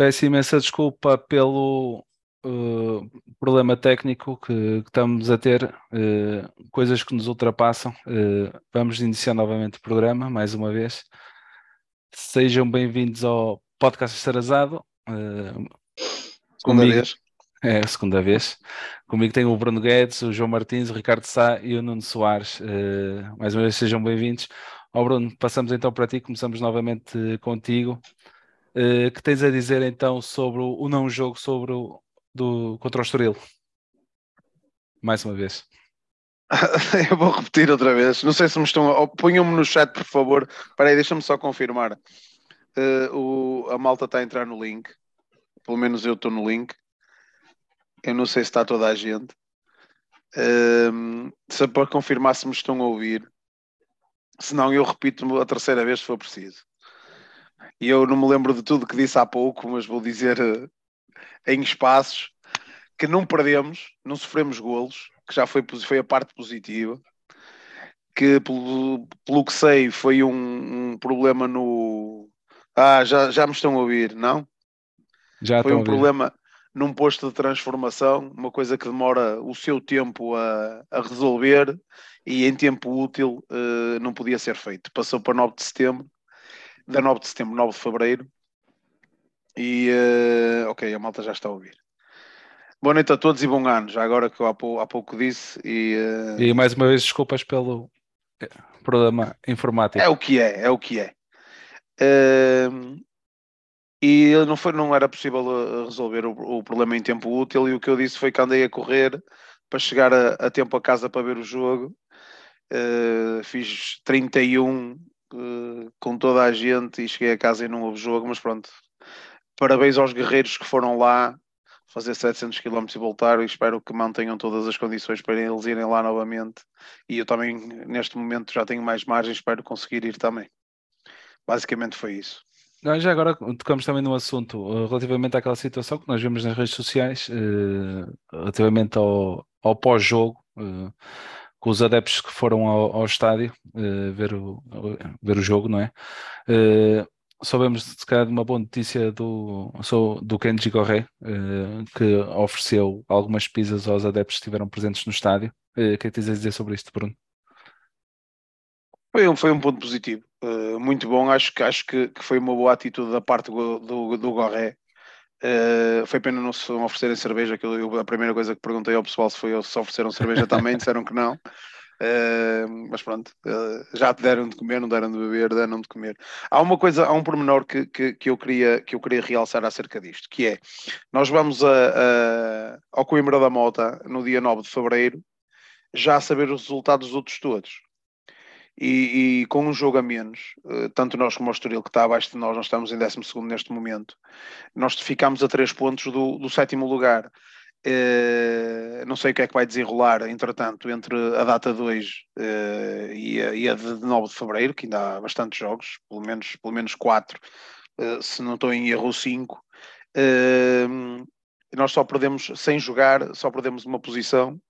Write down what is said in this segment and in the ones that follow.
Peço imensa desculpa pelo uh, problema técnico que, que, estamos a ter, uh, coisas que nos ultrapassam. Uh, vamos iniciar novamente o programa, mais uma vez. Sejam bem-vindos ao Podcast Estarazado. segunda comigo, vez. É, segunda vez. Comigo tem o Bruno Guedes, o João Martins, o Ricardo Sá e o Nuno Soares. mais uma vez, sejam bem-vindos. Ó oh, Bruno, passamos então para ti, começamos novamente contigo. Uh, que tens a dizer então sobre o, não jogo sobre o, do, contra o Estoril? Mais uma vez. Eu vou repetir outra vez. Não sei se me estão. Ponham-me no chat, por favor. Espera deixa-me só confirmar. Uh, o, a malta está a entrar no link. Pelo menos eu estou no link. Eu não sei se está toda a gente. Uh, se para confirmar se me estão a ouvir. Se não, eu repito a terceira vez se for preciso. E eu não me lembro de tudo que disse há pouco, mas vou dizer uh, em espaços que não perdemos, não sofremos golos, que já foi, foi a parte positiva. Que pelo, pelo que sei foi um, um problema no. Ah, já, já me estão a ouvir, não? Já foi um problema num posto de transformação, uma coisa que demora o seu tempo a, a resolver e em tempo útil uh, não podia ser feito. Passou para 9 de setembro 19 de setembro, 9 de fevereiro. E uh, ok, a malta já está a ouvir. Boa noite a todos e bom ano, já agora que eu há pouco, há pouco disse. E, uh... e mais uma vez, desculpas pelo eh, problema informático. É o que é, é o que é. Uh, e não, foi, não era possível resolver o, o, problema em tempo útil. E o que eu disse foi que andei a correr para chegar a, a tempo a casa para ver o jogo. Uh, fiz 31 com toda a gente e cheguei a casa e não houve jogo, mas pronto. Parabéns aos guerreiros que foram lá fazer 700 km e voltar e espero que mantenham todas as condições para eles irem lá novamente. E eu também, neste momento, já tenho mais margem, espero conseguir ir também. Basicamente foi isso. Já agora tocamos também no assunto uh, relativamente àquela situação que nós vemos nas redes sociais, uh, relativamente ao, ao pós-jogo. Uh, com os adeptos que foram ao, ao estádio uh, ver, o, ver o jogo, não é? Uh, soubemos, se calhar, de uma boa notícia do, do Kenji Corré, uh, que ofereceu algumas pizzas aos adeptos que estiveram presentes no estádio. O que é que tens a dizer sobre isto, Bruno? Foi um, foi um ponto positivo, muito bom. Acho, acho que, que, foi uma boa atitude da parte do, do, do Gorré Uh, foi pena não se oferecerem cerveja, que eu, a primeira coisa que perguntei ao pessoal se foi se ofereceram cerveja também, disseram que não. Uh, mas pronto, uh, já te deram de comer, não deram de beber, deram de comer. Há uma coisa, há um pormenor que, que, que, eu, queria, que eu queria realçar acerca disto, que é, nós vamos a, a, ao Coimbra da Mota no dia 9 de Fevereiro, já a saber os resultados dos outros todos e, e, com um jogo a menos, eh, tanto nós como o Estoril, que está abaixo de nós, nós estamos em 12 neste momento, nós ficamos a 3 pontos do, do sétimo lugar. Uh, não sei o que é que vai desenrolar, entretanto, entre a data 2 uh, e, a, e a de 9 de fevereiro, que ainda há bastantes jogos, pelo menos, pelo menos 4, uh, se não estou em erro 5. nós só perdemos, sem jogar, só perdemos uma posição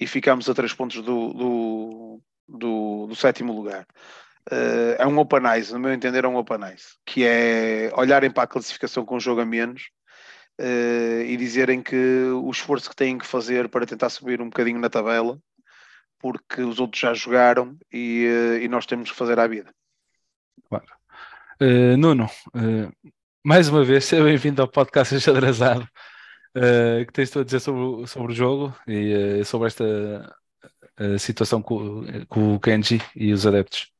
e ficamos a 3 pontos do, do, do, do sétimo lugar. Uh, é um open eyes, no meu entender, é um open eyes, que é olharem para a classificação com jogo a menos uh, e dizerem que o esforço que têm que fazer para tentar subir um bocadinho na tabela, porque os outros já jogaram e, uh, e nós temos que fazer a vida. Claro. Nuno, mais uma vez, seja bem-vindo ao podcast Enxadrezado. Uh, que tens tu a dizer sobre, sobre o jogo e sobre esta a situação com, com o Kenji e os adeptos.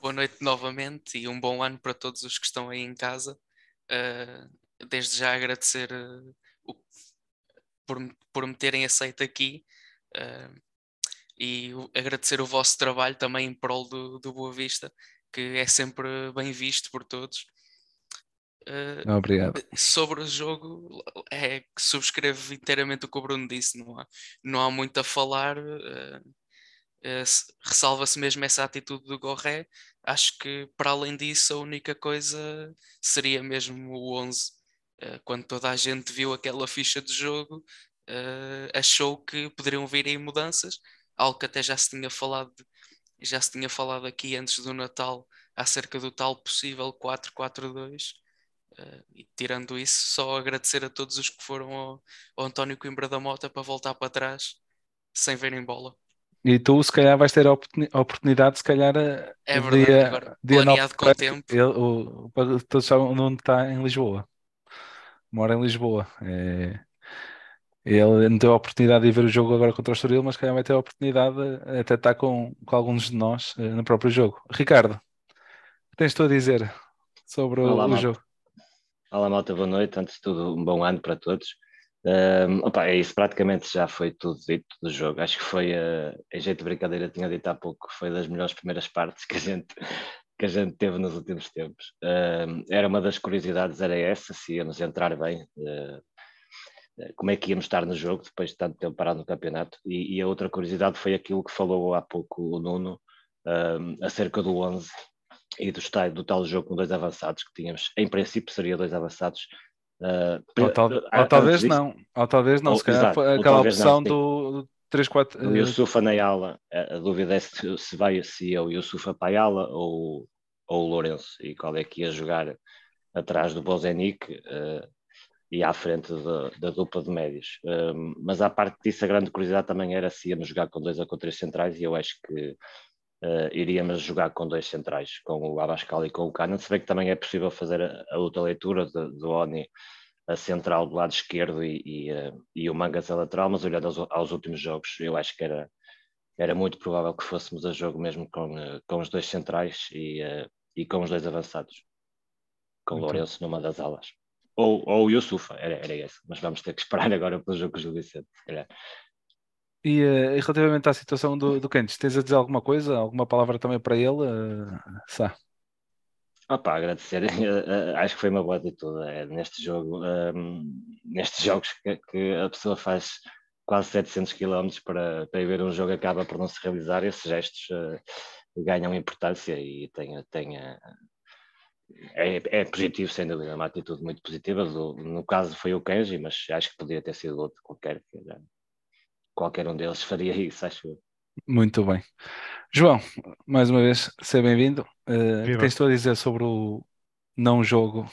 Boa noite novamente e um bom ano para todos os que estão aí em casa. Uh, desde já agradecer uh, o, por, por me terem aceito aqui uh, e agradecer o vosso trabalho também em prol do, do Boa Vista, que é sempre bem visto por todos. Uh, Obrigado. Sobre o jogo, é que subscrevo inteiramente o que o Bruno disse. Não há, não há muito a falar. Uh, uh, Ressalva-se mesmo essa atitude do Gorré. Acho que, para além disso, a única coisa seria mesmo o 11. quando toda a gente viu aquela ficha de jogo, achou que poderiam vir aí mudanças. Algo que até já se tinha falado, já se tinha falado aqui antes do Natal acerca do tal possível 4-4-2 Uh, e tirando isso, só agradecer a todos os que foram ao, ao António Coimbra da Mota para voltar para trás sem verem bola. E tu, se calhar, vais ter a oportunidade, se calhar, é verdade, dia, agora, dia planeado com o tempo. Ele, o, todos sabem onde está em Lisboa. Mora em Lisboa. É, ele não teve a oportunidade de ver o jogo agora contra o Estoril, mas calhar vai ter a oportunidade até estar com, com alguns de nós eh, no próprio jogo. Ricardo, o que tens tu a dizer sobre Olá, o, o jogo? Olá, malta, boa noite. Antes de tudo, um bom ano para todos. Um, opa, é isso, praticamente já foi tudo dito do jogo. Acho que foi, uh, em jeito de brincadeira, tinha dito há pouco, foi das melhores primeiras partes que a gente, que a gente teve nos últimos tempos. Um, era uma das curiosidades, era essa, se íamos entrar bem, uh, como é que íamos estar no jogo depois de tanto tempo parado no campeonato. E, e a outra curiosidade foi aquilo que falou há pouco o Nuno, um, acerca do 11 e do, tal, do tal jogo com dois avançados que tínhamos, em princípio seria dois avançados. Uh, ou, tal, ou talvez disso, não, ou talvez não, ou, se calhar exato, aquela opção não, do 3-4. O Yusufa na ala, a dúvida é se, se vai se é o Yusufa para a ala ou, ou o Lourenço, e qual é que ia jogar atrás do Bozenic uh, e à frente da, da dupla de médios. Uh, mas à parte disso, a grande curiosidade também era se íamos jogar com dois ou com três centrais, e eu acho que uh, iríamos jogar com dois centrais, com o Abascal e com o Cana. Se bem que também é possível fazer a, outra leitura do Oni a central do lado esquerdo e, e, uh, e o Mangas a lateral, mas olhando aos, aos, últimos jogos, eu acho que era, era muito provável que fôssemos a jogo mesmo com, uh, com os dois centrais e, e com os dois avançados, com o Lourenço numa das alas. Ou, ou o Yusufa, era, era esse, mas vamos ter que esperar agora pelo jogo com o Gil Vicente, se calhar. E, uh, relativamente à situação do, do Kentes, tens a dizer alguma coisa? Alguma palavra também para ele? Uh, Sá. Opa, agradecer, acho que foi uma boa atitude é, neste jogo, um, nestes jogos que, que, a pessoa faz quase 700 km para, para ir ver um jogo acaba por não se realizar, esses gestos uh, ganham importância e tem, tem é, é, positivo sem dúvida, é uma atitude muito positiva, do, no caso foi o Kenji, mas acho que poderia ter sido outro qualquer, que, qualquer um deles faria isso, acho eu. Muito bem. João, mais uma vez, seja bem-vindo. Uh, o que tens tu a dizer sobre o não jogo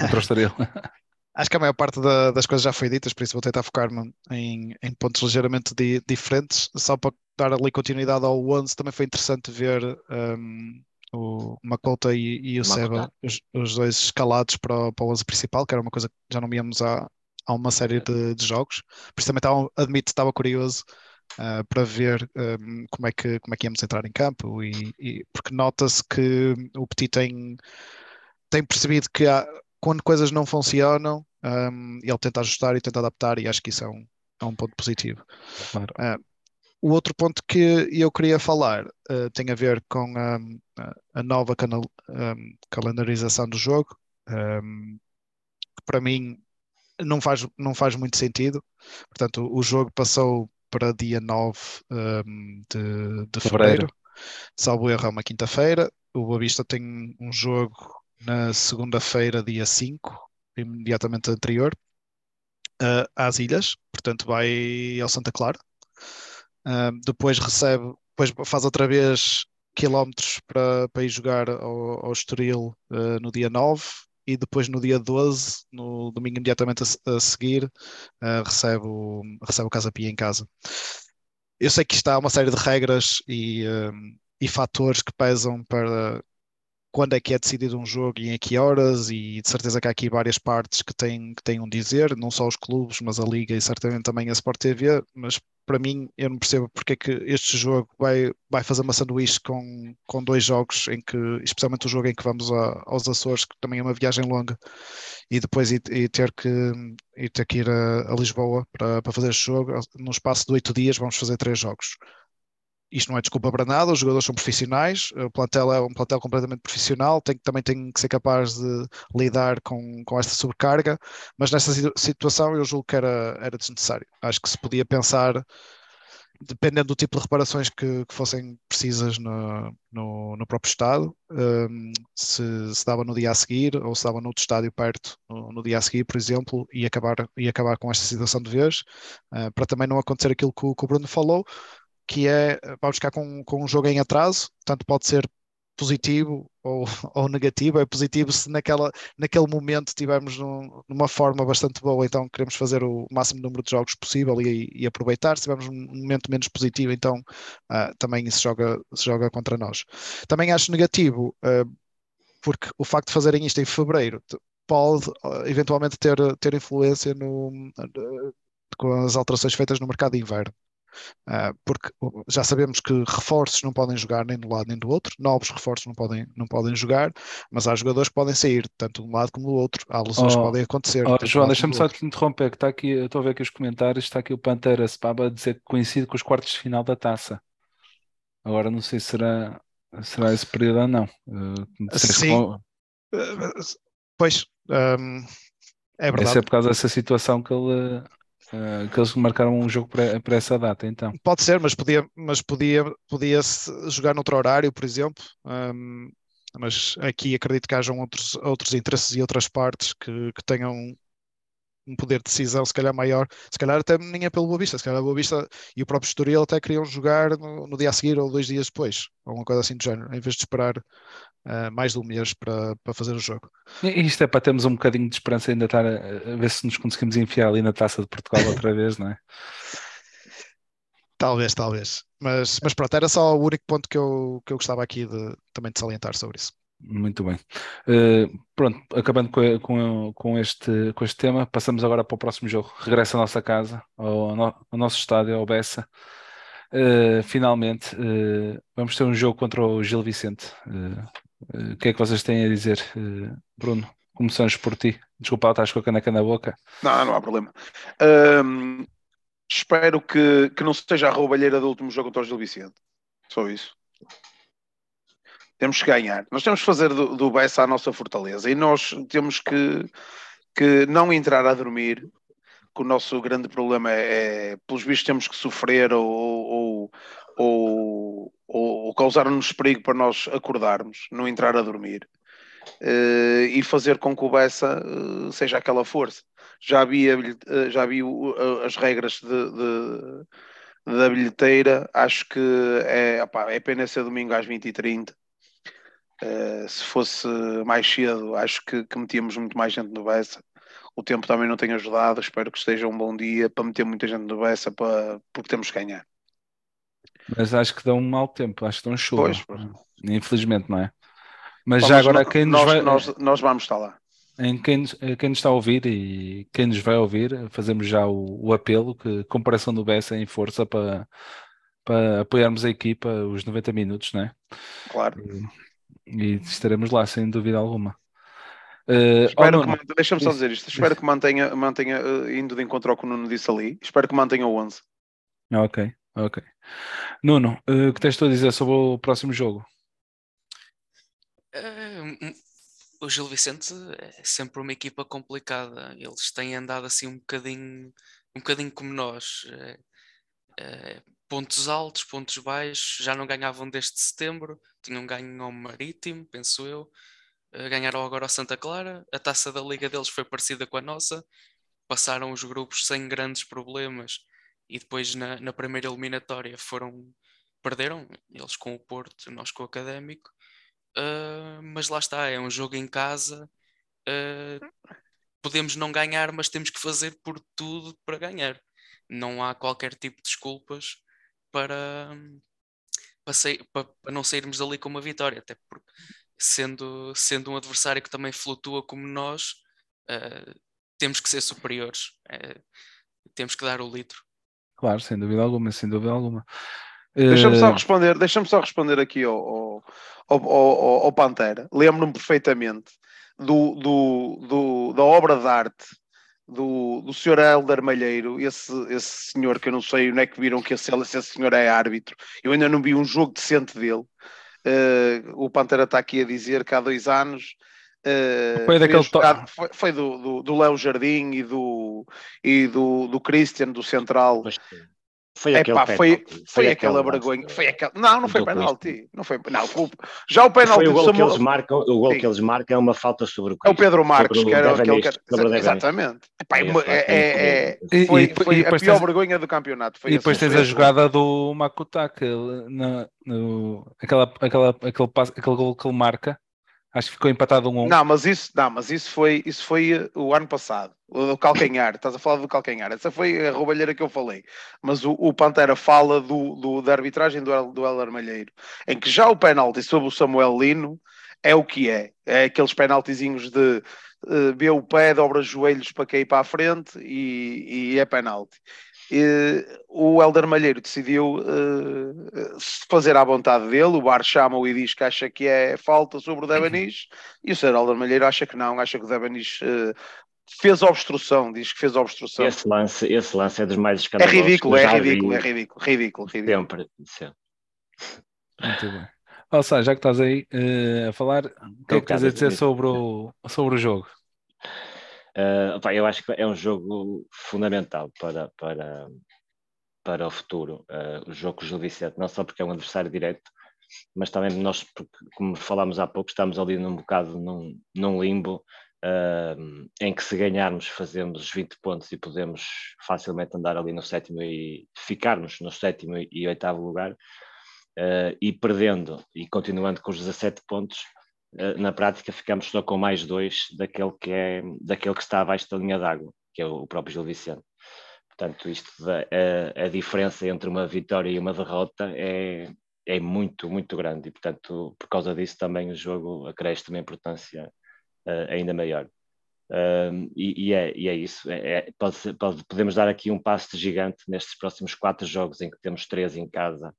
contra o Estoril? Acho que a maior parte da, das coisas já foi ditas, por isso vou tentar focar-me em, em, pontos ligeiramente di, diferentes. Só para dar ali continuidade ao 11, também foi interessante ver um, o Macota e, e o Seba, os, os, dois escalados para, para o 11 principal, que era uma coisa que já não víamos há, há uma série de, de jogos. Por isso também estava, admito, estava curioso uh, para ver um, ehm, como, é que, como é que íamos entrar em campo, e, e porque nota-se que o Petit tem, tem percebido que há, quando coisas não funcionam, um, ehm, ele tenta ajustar e tenta adaptar, e acho que isso é um, é um ponto positivo. Claro. Uh, o outro ponto que eu queria falar uh, tem a ver com um, a nova canal, um, calendarização do jogo. Um, para mim não faz, não faz muito sentido. Portanto, o jogo passou para dia 9 um, de, de fevereiro, salvo erro, é uma quinta-feira. O Boa Vista tem um jogo na segunda-feira, dia 5, imediatamente anterior, uh, às ilhas, portanto vai ao Santa Clara. Uh, depois recebe, depois faz outra vez quilómetros para, para ir jogar ao, ao Estoril uh, no dia 9 e depois no dia 12, no domingo imediatamente a, a seguir, uh, recebe, o, recebe o Casa Pia em casa. Eu sei que está uma série de regras e, uh, e fatores que pesam para quando é que é decidido um jogo e em que horas, e de certeza que há aqui várias partes que têm, que têm um dizer, não só os clubes, mas a Liga e certamente também a Sport TV, mas para mim, eu não percebo porque é que este jogo vai, vai fazer uma sanduíche com, com dois jogos, em que, especialmente o jogo em que vamos a, aos Açores, que também é uma viagem longa, e depois e, e ter, que, e ter que ir a, a Lisboa para, para fazer este jogo. No espaço de oito dias, vamos fazer três jogos. Isto não é desculpa para nada, os jogadores são profissionais, o plantel é um plantel completamente profissional, tem, também tem que ser capaz de lidar com, com esta sobrecarga, mas nesta situação eu julgo que era, era desnecessário. Acho que se podia pensar, dependendo do tipo de reparações que, que fossem precisas no, no, no próprio estado, um, se, se dava no dia a seguir ou se dava noutro estádio perto no, no, dia a seguir, por exemplo, e acabar, e acabar com esta situação de vez, uh, para também não acontecer aquilo que que o Bruno falou, que é, vamos ficar com, com um jogo em atraso, tanto pode ser positivo ou, ou negativo. É positivo se naquela, naquele momento estivermos num, numa forma bastante boa, então queremos fazer o máximo número de jogos possível e, e aproveitar. Se tivermos um momento menos positivo, então uh, também isso joga, se joga contra nós. Também acho negativo, uh, porque o facto de fazerem isto em fevereiro pode uh, eventualmente ter, ter influência no, com as alterações feitas no mercado de inverno. Uh, porque já sabemos que reforços não podem jogar nem do lado nem do outro, novos reforços não podem, não podem jogar, mas há jogadores que podem sair, tanto de um lado como do outro, há lesões oh, que podem acontecer. Oh, João, deixa-me só te interromper, que está aqui, eu estou a ver aqui os comentários, está aqui o Pantera Spaba a dizer que coincide com os quartos de final da taça. Agora não sei se será, será esse período ou não. Uh, Sim. Com... Pois, um, é verdade. Esse é por causa dessa situação que ele Uh, que eles marcaram um jogo para, para, essa data, então. Pode ser, mas podia, mas podia, podia jogar noutro horário, por exemplo. Um, mas aqui acredito que hajam outros, outros interesses e outras partes que, que tenham um poder de decisão se calhar maior, se calhar até nem é pelo Boa Vista, se calhar a Boa Vista e o próprio Estoril até queriam jogar no, no, dia a seguir ou dois dias depois, ou uma coisa assim do género, em vez de esperar uh, mais de um mês para, para fazer o jogo. E isto é para termos um bocadinho de esperança ainda estar a, a ver se nos conseguimos enfiar ali na taça de Portugal outra vez, não é? Talvez, talvez. Mas, mas pronto, era só o único ponto que eu, que eu gostava aqui de, também de salientar sobre isso. Muito bem. Uh, pronto, acabando com, com, com, este, com este tema, passamos agora para o próximo jogo. Regressa à nossa casa, ao, ao nosso estádio, ao Bessa. Uh, finalmente, uh, vamos ter um jogo contra o Gil Vicente. o que é que vocês têm a dizer, Bruno? Começamos por ti. Desculpa, estás com a caneca na boca. Não, não há problema. espero que, que não seja a roubalheira do último jogo contra o Gil Vicente. Só isso. Temos que ganhar. Nós temos que fazer do, do Bessa a nossa fortaleza e nós temos que, que não entrar a dormir, que o nosso grande problema é, é pelos bichos temos que sofrer ou, ou, ou, ou causar-nos perigo para nós acordarmos, não entrar a dormir. Uh, e fazer com que o Bessa uh, seja aquela força. Já vi, uh, já vi as regras de, de, da bilheteira, acho que é, é pena ser domingo às 20h30 Uh, se fosse mais cedo, acho que, que, metíamos muito mais gente no Bessa. O tempo também não tem ajudado. Espero que esteja um bom dia para meter muita gente no Bessa, para, porque temos que ganhar. Mas acho que dá um mau tempo, acho que dão chuva. Pois, pois. Infelizmente, não é? Mas já agora, quem nos nós, vai. Nós, nós vamos estar lá. Em quem, quem nos está a ouvir e quem nos vai ouvir, fazemos já o, o apelo que comparação do Bessa em força para, para apoiarmos a equipa os 90 minutos, não é? Claro. E, e estaremos lá, sem dúvida alguma. Uh, espero oh, que deixa-me só dizer isto. Espero que mantenha, mantenha uh, indo de encontro ao que o Nuno disse ali. Espero que mantenha o 11. Ok, ok. Nuno, uh, o que tens tu a dizer sobre o próximo jogo? o Gil Vicente é sempre uma equipa complicada. Eles têm andado assim um bocadinho, um bocadinho como nós. É, é, pontos altos, pontos baixos, já não ganhavam desde setembro, tinham ganho ao Marítimo, penso eu, uh, ganharam agora ao Santa Clara, a taça da liga deles foi parecida com a nossa, passaram os grupos sem grandes problemas e depois na, na primeira eliminatória foram, perderam, eles com o Porto, nós com o Académico, uh, mas lá está, é um jogo em casa, uh, podemos não ganhar, mas temos que fazer por tudo para ganhar. Não há qualquer tipo de desculpas para, para, sair, para, para, não sairmos dali com uma vitória, até porque sendo, sendo um adversário que também flutua como nós, uh, temos que ser superiores, uh, temos que dar o litro. Claro, sem dúvida alguma, sem dúvida alguma. Deixa-me só eh, responder, deixa-me só responder aqui ao, ao, ao, ao Pantera. Lembro-me perfeitamente do, do, do, da obra de arte do, do senhor Helder Malheiro, esse, esse senhor que eu não sei onde é que viram que esse, esse senhor é árbitro. Eu ainda não vi um jogo decente dele. Uh, o Pantera está aqui a dizer que há dois anos Uh, foi, daquele jogado, foi, foi, do, do, do Léo Jardim e do, e do, do Christian, do Central. Foi aquele foi, foi, foi aquela vergonha. Foi aquela... Não, não foi penalti. Não foi, não, já o penalti. Foi o gol, que eles marcam, o gol que eles marcam é uma falta sobre o É o Pedro Marcos, que era aquele que... Exatamente. Epá, é, é, é, foi, e, foi e a pior tens... vergonha do campeonato. e depois tens a jogada do Makutaka, na, no, aquela, aquela, aquele, aquele gol que ele marca Acho que ficou empatado um a um. Não, mas isso, não, mas isso foi, isso foi uh, o ano passado. O do calcanhar, estás a falar do calcanhar. Essa foi a roubalheira que eu falei. Mas o, o Pantera fala do, do, da arbitragem do, do El Armalheiro, em que já o penalti sobre o Samuel Lino é o que é. É aqueles penaltizinhos de uh, o pé, dobra os joelhos para cair para a frente e, e é penalti. E, o Helder Malheiro decidiu uh, fazer à vontade dele, o Bar chama-o e diz que acha que é falta sobre o Debanis, e o Sr. Helder Malheiro acha que não, acha que o Debanis uh, fez obstrução, diz que fez obstrução. Esse lance, esse lance é dos mais escandalosos. É ridículo, é ridículo, é ridículo, ridículo, ridículo. Sempre, sempre. Muito bem. Ou seja, já que estás aí uh, a falar, o que é que tens a dizer sobre o, sobre o jogo? Uh, eu acho que é um jogo fundamental para, para, para o futuro, uh, o jogo com o Gil Vicente, não só porque é um adversário direto, mas também nós, porque, como falámos há pouco, estamos ali num bocado num, num limbo uh, em que se ganharmos fazemos 20 pontos e podemos facilmente andar ali no sétimo e ficarmos no sétimo e oitavo lugar, e perdendo e continuando com os 17 pontos, na prática ficamos só com mais dois daquele que, é, daquele que está abaixo da linha d'água, que é o próprio Gil Vicente. Portanto, isto da, a, a, diferença entre uma vitória e uma derrota é, é muito, muito grande e, portanto, por causa disso também o jogo acresce uma importância uh, ainda maior. Um, e, e, é, e, é, isso. É, é, pode, pode, podemos dar aqui um passo gigante nestes próximos quatro jogos em que temos três em casa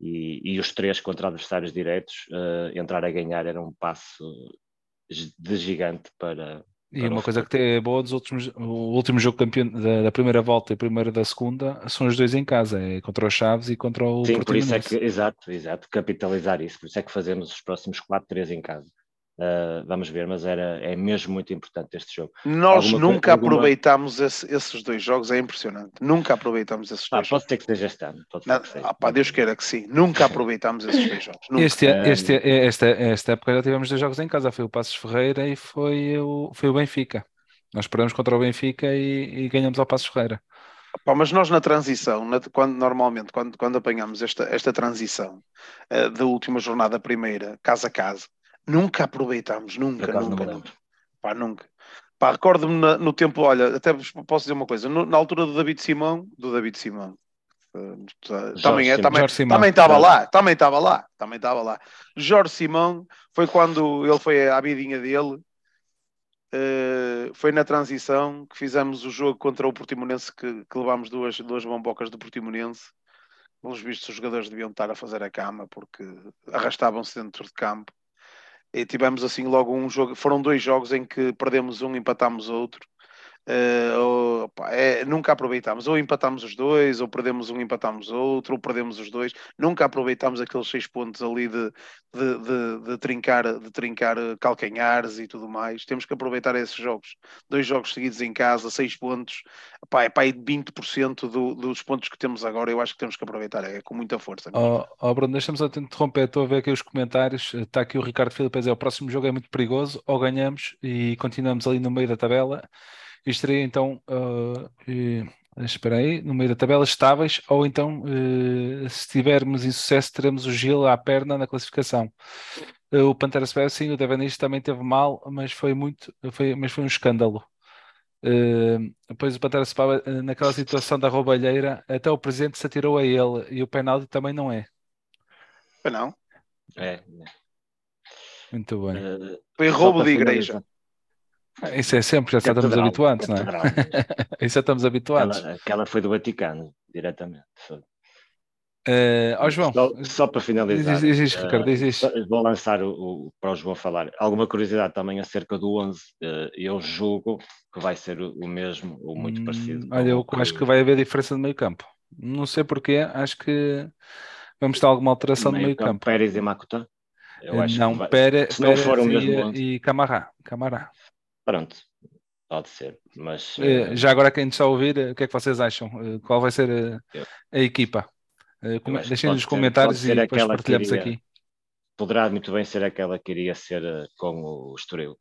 e, e os três contra adversários diretos. Uh, entrar a ganhar era um passo de gigante para. E para uma coisa que é boa dos últimos, o último jogo campeão da, da, primeira volta e primeiro da segunda são os dois em casa, é contra os Chaves e contra o Sim, por isso é que, exato, exato, capitalizar isso, por isso é que fazemos os próximos quatro, três em casa. Uh, vamos ver, mas era, é mesmo muito importante este jogo. Nós alguma nunca alguma... aproveitámos esse, esses dois jogos, é impressionante. Nunca aproveitámos esses ah, dois pode ser que seja este ano. Pode Não, que ah, pá, Deus queira que sim. Nunca aproveitámos esses dois jogos. Este, este, esta, esta época já tivemos dois jogos em casa. Foi o Passos Ferreira e foi o, foi o Benfica. Nós perdemos contra o Benfica e, e ganhamos ao Passos Ferreira. Pá, mas nós na transição, na, quando, normalmente, quando, quando apanhamos esta, esta transição uh, da última jornada primeira, casa a casa, Nunca aproveitámos, nunca, nunca, nunca. Pá, nunca. Pá, recordo-me no tempo, olha, até posso dizer uma coisa, no, na altura do David Simão, do David Simão, uh, também, é, também, também estava lá, também estava lá, também estava lá. Jorge Simão foi quando ele foi à vidinha dele, uh, foi na transição que fizemos o jogo contra o Portimonense que, que levámos duas, duas bombocas do Portimonense. Pelos vistos, os jogadores deviam estar a fazer a cama porque arrastavam-se dentro de campo e tivemos assim logo um jogo, foram dois jogos em que perdemos um, empatámos outro. Uh, opa, é, nunca aproveitámos, ou empatámos os dois, ou perdemos um, empatámos outro, ou perdemos os dois. Nunca aproveitámos aqueles seis pontos ali de, de, de, de, trincar, de trincar calcanhares e tudo mais. Temos que aproveitar esses jogos. Dois jogos seguidos em casa, seis pontos, opa, é aí 20% do, dos pontos que temos agora. Eu acho que temos que aproveitar, é com muita força. Oh, oh Bruno, deixa-me só te interromper. Estou a ver aqui os comentários. Está aqui o Ricardo Filipe é o próximo jogo é muito perigoso, ou ganhamos e continuamos ali no meio da tabela estaria então, uh, espera aí, no meio da tabela estáveis, ou então, uh, se tivermos insucesso, teremos o Gil à perna na classificação. Uh, o Pantera Spare, sim, o Devanis também teve mal, mas foi muito, foi, mas foi um escândalo. Uh, depois o Pantera Spare, naquela situação da roubalheira, até o presidente se atirou a ele e o penalti também não é. Não? É. Muito bem. Foi roubo de igreja. Isso é sempre, já estamos habituados, não é? Isso já estamos habituados. Aquela, aquela, foi do Vaticano, diretamente. Uh, ó João, só, só para finalizar, diz, diz, Ricardo, diz. Uh, vou lançar o, o, para o João falar. Alguma curiosidade também acerca do 11? Uh, eu julgo que vai ser o, o mesmo ou muito hum, parecido. Olha, eu que... acho que vai haver diferença no meio campo. Não sei porquê, acho que vamos ter alguma alteração no meio, meio campo. campo. Pérez e Makuta? Eu acho não, que vai... Pérez, Pérez e, e Camará. Camará. Pronto, Pode ser, mas. Uh... Já agora, quem está a ouvir, o que é que vocês acham? Qual vai ser a, a equipa? Deixem nos comentários e depois partilhamos queria, aqui. Poderá muito bem ser aquela que iria ser com o Estoril.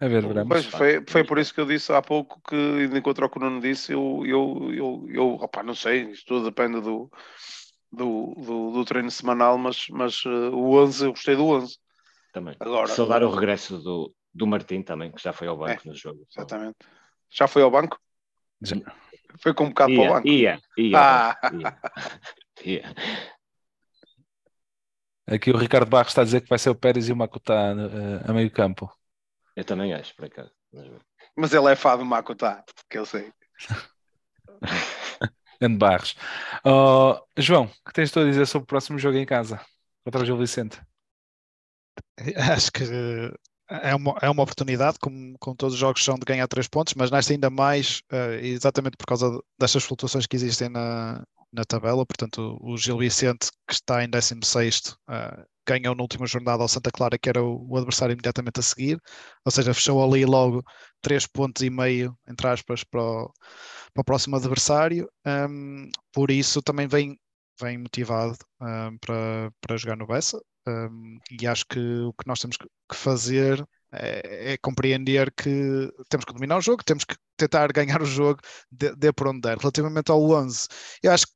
A ver, veremos. Pois, foi, foi por isso que eu disse há pouco que, enquanto o que o Nuno disse, eu, eu, eu, eu opa, não sei, isto tudo depende do, do, do, do treino semanal, mas, mas uh, o 11, eu gostei do 11. Também. Agora, Saudar o regresso do, do Martim também, que já foi ao banco é, no jogo. Exatamente. Já foi ao banco? Já. Foi convocado ia, para o banco? Ia, ia. Ah. ia, ia. Aqui o Ricardo Barros está a dizer que vai ser o Pérez e o Makuta uh, a meio campo. Eu também acho, por acaso. Mas ele é fã do Makuta, que eu sei. Grande Barros. Oh, João, o que tens tu a dizer sobre o próximo jogo em casa contra o Gil Vicente? Acho que é uma, é uma oportunidade, como, como todos os jogos são de ganhar três pontos, mas nesta ainda mais, uh, exatamente por causa destas flutuações que existem na, na tabela. Portanto, o, Gil Vicente, que está em 16, uh, ganhou na última jornada ao Santa Clara, que era o, o, adversário imediatamente a seguir, ou seja, fechou ali logo três pontos e meio, entre aspas, para o, para o próximo adversário. Um, por isso também vem, vem motivado um, para, para jogar no Bessa. Um, e acho que o que nós temos que fazer é, é, compreender que temos que dominar o jogo, temos que tentar ganhar o jogo de, de por onde der. Relativamente ao 11, eu acho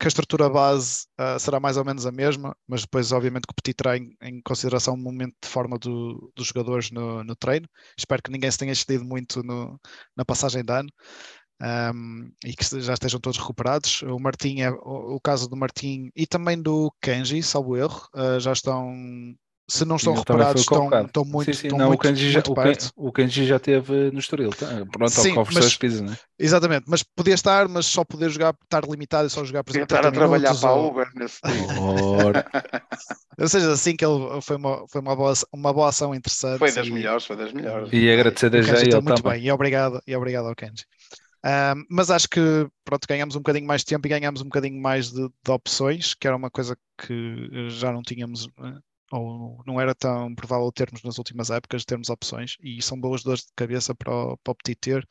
que a estrutura base uh, será mais ou menos a mesma, mas depois, obviamente, que o Petit terá em, em, consideração o momento de forma do, dos jogadores no, no, treino. Espero que ninguém se tenha excedido muito no, na passagem de ano um, e que já estejam todos recuperados. O Martim, é, o, o caso do Martim e também do Kenji, salvo erro, uh, já estão se não estão recuperados, estão, estão muito, sim, sim. Estão não, muito, o Kenji já, perto. O Kenji já teve no Estoril, tá? pronto, sim, ao mas, pisos, né? Exatamente, mas podia estar, mas só poder jogar, estar limitado e só jogar, por exemplo, estar a trabalhar para a Uber nesse Ou seja, assim que ele foi uma, foi uma, boa, uma boa ação interessante. Foi das e, melhores, foi das melhores. E agradecer desde já ele muito também. bem, e obrigado, e obrigado ao Kenji. Um, mas acho que pronto, ganhamos um bocadinho mais de tempo e ganhamos um bocadinho mais de, de opções, que era uma coisa que já não tínhamos né? ou não era tão provável termos nas últimas épocas, termos opções, e são boas dores de cabeça para o, para o Petit ter.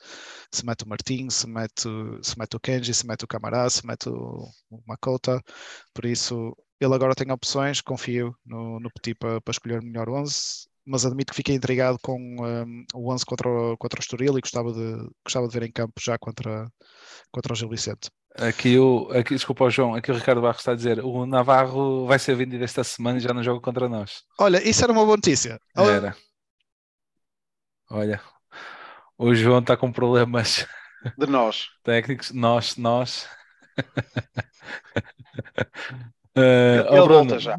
Se mete o Martin, se mete, se mete o Kenji, se mete o Camará, se mete o, o Makota, por isso ele agora tem opções, confio no, no Petit para, para escolher melhor 11, mas admito que fiquei intrigado com um, o 11 contra o, contra o Estoril e gostava de, gostava de ver em campo já contra, contra o Gil Vicente. Aqui o, aqui, desculpa, João, aqui o Ricardo Barros está a dizer o Navarro vai ser vendido esta semana e já não joga contra nós. Olha, isso era uma boa notícia. Era. Olha, o João está com problemas de nós técnicos, nós, nós. uh, Ele oh, Bruno, volta já.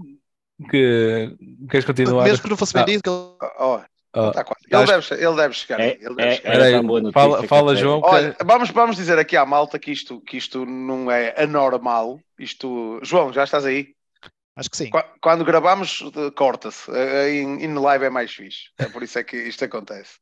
Que, queres continuar? Mesmo que não fosse vendido, ah. ele... oh, Oh, tá ele, deve, ele deve chegar. É, ele deve é, chegar. É, é fala, fala João. Olha, vamos, vamos dizer aqui à malta que isto, que isto não é anormal. Isto... João, já estás aí? Acho que sim. Quando gravamos, corta-se. Em, em live é mais fixe. É por isso é que isto acontece.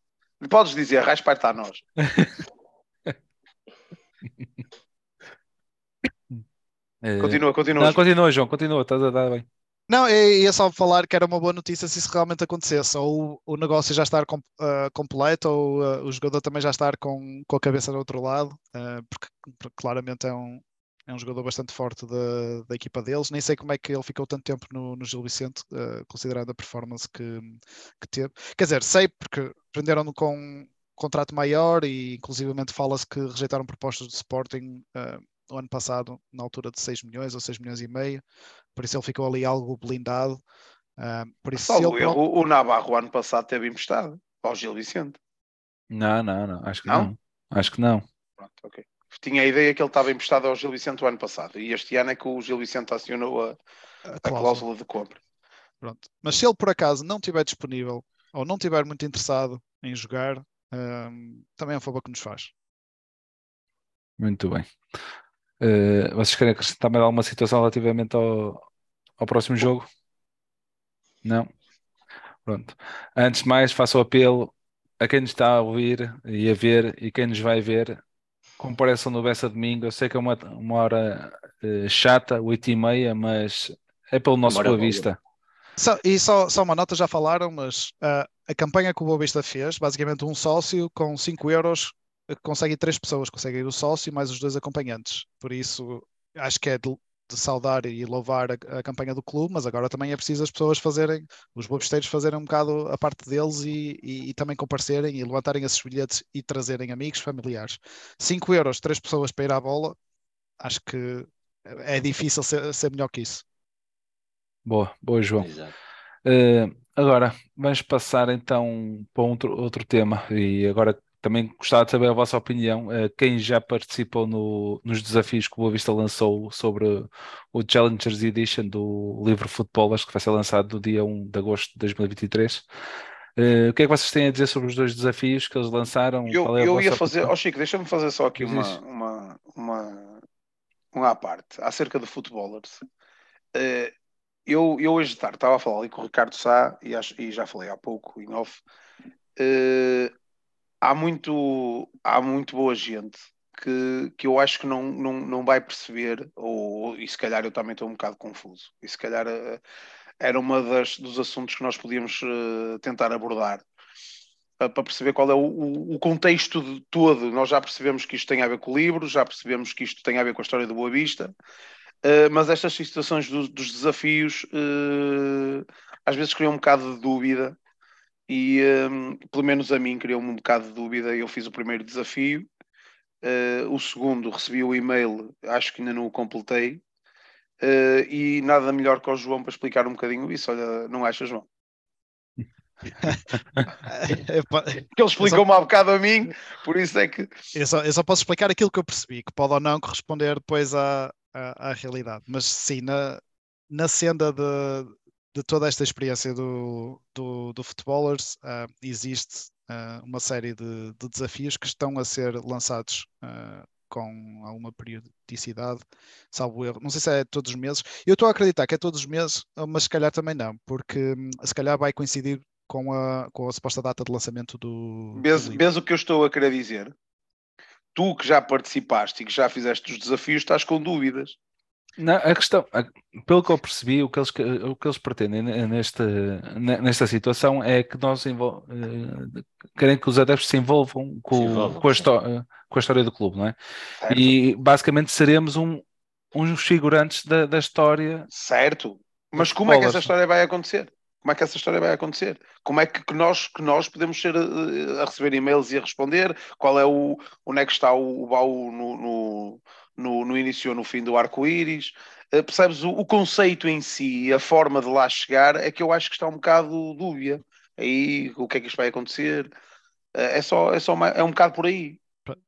Podes dizer, raspa-te a nós. continua, continua. Não, continua, João, continua, estás a dar bem. Não, ia só falar que era uma boa notícia se isso realmente acontecesse, ou o negócio já estar com, uh, completo, ou uh, o jogador também já estar com, com a cabeça do outro lado, uh, porque, porque, claramente é um, é um jogador bastante forte da, da equipa deles. Nem sei como é que ele ficou tanto tempo no, no Gil Vicente, considerando a performance que, que teve. Quer dizer, sei porque prenderam-no com um contrato maior e inclusivamente fala-se que rejeitaram propostas do Sporting no ano passado, na altura de 6 milhões ou 6 milhões e meio, por isso ele ficou ali algo blindado. Uh, por isso, ele... erro, o Navarro ano passado teve emprestado ao Gil Vicente. Não, não, não, acho que não. não. Acho que não. Pronto, ok. Tinha a ideia que ele estava emprestado ao Gil Vicente o ano passado e este ano é que o Gil Vicente acionou a, a, cláusula. a cláusula de compra. Pronto. Mas se ele por acaso não estiver disponível ou não estiver muito interessado em jogar, também é um favor que nos faz. Muito bem. Uh, vocês querem acrescentar mais alguma situação relativamente ao, ao próximo jogo? Não? Pronto. Antes de mais, faço o apelo a quem nos está a ouvir e a ver e quem nos vai ver. Compareçam no Bessa domingo. Eu sei que é uma, uma hora uh, chata, 8 e meia, mas é pelo nosso Boa Vista. Só, e só, só uma nota, já falaram, mas uh, a campanha que o Boa Vista fez, basicamente um sócio com 5 euros consegue três pessoas, consegue ir o sócio mais os dois acompanhantes. Por isso, acho que é de, de saudar e louvar a, a, campanha do clube, mas agora também é preciso as pessoas fazerem, os bobisteiros fazerem um bocado a parte deles e, e, e, também comparecerem e levantarem esses bilhetes e trazerem amigos, familiares. 5 euros, três pessoas para ir à bola, acho que é difícil ser, ser melhor que isso. Boa, boa, João. Uh, agora, vamos passar então para outro, outro tema e agora também gostava de saber a vossa opinião. Uh, quem já participou no, nos desafios que o Boa Vista lançou sobre o Challengers Edition do livro Futebol, acho que vai ser lançado no dia 1 de agosto de 2023. Uh, eh, o que é que vocês têm a dizer sobre os dois desafios que eles lançaram? Eu, é eu ia fazer, ó oh, Chico, deixa-me fazer só aqui uma, uma, uma, uma à parte acerca de futebólers. Uh, eu, eu hoje de tarde estava a falar ali com o Ricardo Sá e, acho, e já falei há pouco em off. Uh, há muito, há muito boa gente que, que eu acho que não, não, não vai perceber, ou, e se calhar eu também estou um bocado confuso. E se calhar uh, era uma das, dos assuntos que nós podíamos uh, tentar abordar para perceber qual é o, o, contexto todo. Nós já percebemos que isto tem a ver com o livro, já percebemos que isto tem a ver com a história do Boa Vista, uh, mas estas situações do, dos desafios às vezes criam um bocado de dúvida e um, pelo menos a mim criou-me um bocado de dúvida. Eu fiz o primeiro desafio, uh, o segundo recebi o e-mail, acho que ainda não o completei, e nada melhor que o João para explicar um bocadinho isso. Olha, não achas, João? que ele explicou-me há bocado a mim, por isso é que. Eu só, eu só, posso explicar aquilo que eu percebi, que pode ou não corresponder depois à, à, à realidade. Mas sim, na, na senda de, de toda esta experiência do, do, do Footballers, uh, existe uh, uma série de, de, desafios que estão a ser lançados uh, com alguma periodicidade, salvo erro. Não sei se é todos os meses. Eu estou a acreditar que é todos os meses, mas se calhar também não, porque hum, se calhar vai coincidir com a, com a suposta data de lançamento do. Vês o que eu estou a querer dizer? Tu que já participaste e que já fizeste os desafios, estás com dúvidas. Não, a questão, pelo que eu percebi, o que eles, o que eles pretendem nesta, nesta situação é que nós envol, eh, querem que os adeptos se envolvam com, se envolvam, com, a, história, com a história do clube, não é? Certo. E basicamente seremos um, uns figurantes da, da história. Certo, mas como é que essa história vai acontecer? Como é que essa história vai acontecer? Como é que, que nós, que nós podemos ser uh, a receber e-mails e a responder? Qual é o, onde é que está o, o baú no, no, no, no início ou no fim do arco-íris? Uh, percebes? O, o, conceito em si, a forma de lá chegar, é que eu acho que está um bocado dúbia. Aí, o que é que isto vai acontecer? Uh, é só, é só uma, é um bocado por aí.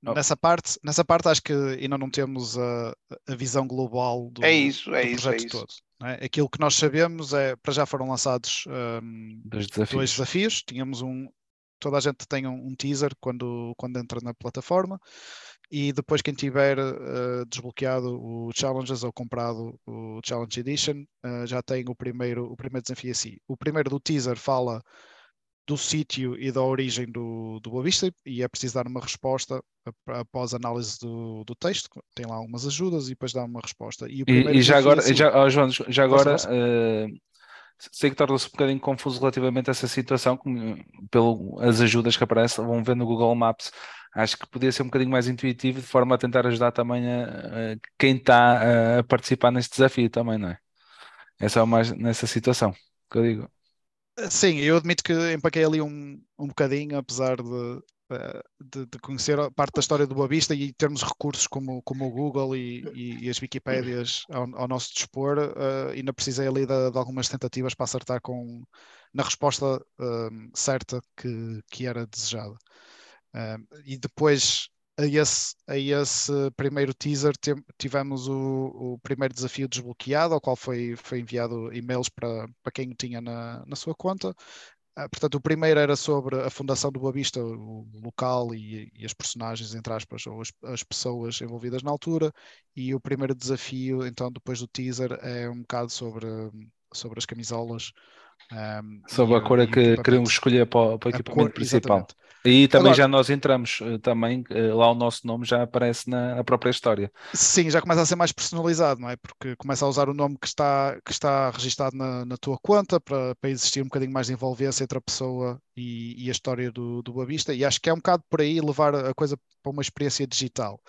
Nessa parte, nessa parte acho que ainda não temos a, a visão global do, é isso, é do isso, é projeto é todo. É? Aquilo que nós sabemos é, para já foram lançados um, dois, desafios. dois, desafios. Tínhamos um, toda a gente tem um, um, teaser quando, quando entra na plataforma e depois quem tiver uh, desbloqueado o Challenges ou comprado o Challenge Edition uh, já tem o primeiro, o primeiro desafio assim. O primeiro do teaser fala do sítio e da origem do, do Boa Vista e é preciso dar uma resposta após a análise do, do texto. Tem lá umas ajudas e depois dá uma resposta. E, e, e já agora, assim, já, oh, João, já agora uh, sei que torna-se um bocadinho confuso relativamente a essa situação, pelas ajudas que aparecem, vão ver no Google Maps. Acho que podia ser um bocadinho mais intuitivo, de forma a tentar ajudar também a, a quem está a participar neste desafio também, não é? É só mais nessa situação que eu digo. Sim, eu admito que empaquei ali um, um bocadinho, apesar de, eh, de, de, conhecer parte da história do Boa Vista e termos recursos como, como o Google e, e, e as Wikipédias ao, ao, nosso dispor, uh, ainda precisei ali de, de, algumas tentativas para acertar com, na resposta uh, certa que, que era desejada. Uh, e depois a esse, a esse primeiro teaser tivemos o, o, primeiro desafio desbloqueado, ao qual foi, foi enviado e-mails para, para quem o tinha na, na sua conta. Uh, portanto, o primeiro era sobre a fundação do Boa Vista, o local e, e as personagens, entre aspas, ou as, as, pessoas envolvidas na altura. E o primeiro desafio, então, depois do teaser, é um bocado sobre, sobre as camisolas. Um, sobre a cor que queremos escolher para, para o equipamento cor, principal. Exatamente. E também Agora, já nós entramos, eh, também eh, lá o nosso nome já aparece na, na, própria história. Sim, já começa a ser mais personalizado, não é? Porque começa a usar o nome que está, que está registado na, na tua conta para, para existir um bocadinho mais de envolvência entre a pessoa e, e a história do, do Boa Vista. E acho que é um bocado por aí levar a coisa para uma experiência digital.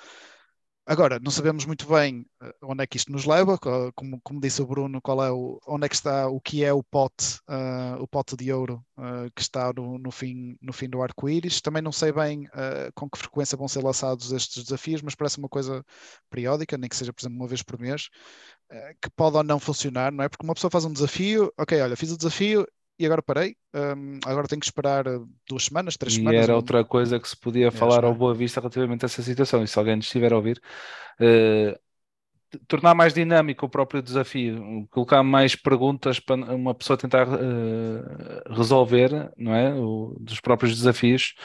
Agora, não sabemos muito bem eh, onde é que isto nos leva, como, como disse o Bruno, qual é o, onde é que está, o que é o pote, uh, o pote de ouro uh, que está no, no, fim, no fim do arco-íris. Também não sei bem uh, com que frequência vão ser lançados estes desafios, mas parece uma coisa periódica, nem que seja, por exemplo, uma vez por mês, que pode ou não funcionar, não é? Porque uma pessoa faz um desafio, ok, olha, fiz o desafio, e agora parei. Um, agora tenho que esperar uh, duas semanas, três e semanas. E era outra coisa que se podia falar ao Boa Vista relativamente a essa situação. E se alguém estiver a ouvir, uh, tornar mais dinâmico o próprio desafio, colocar mais perguntas para uma pessoa tentar uh, resolver, não é? O, dos próprios desafios,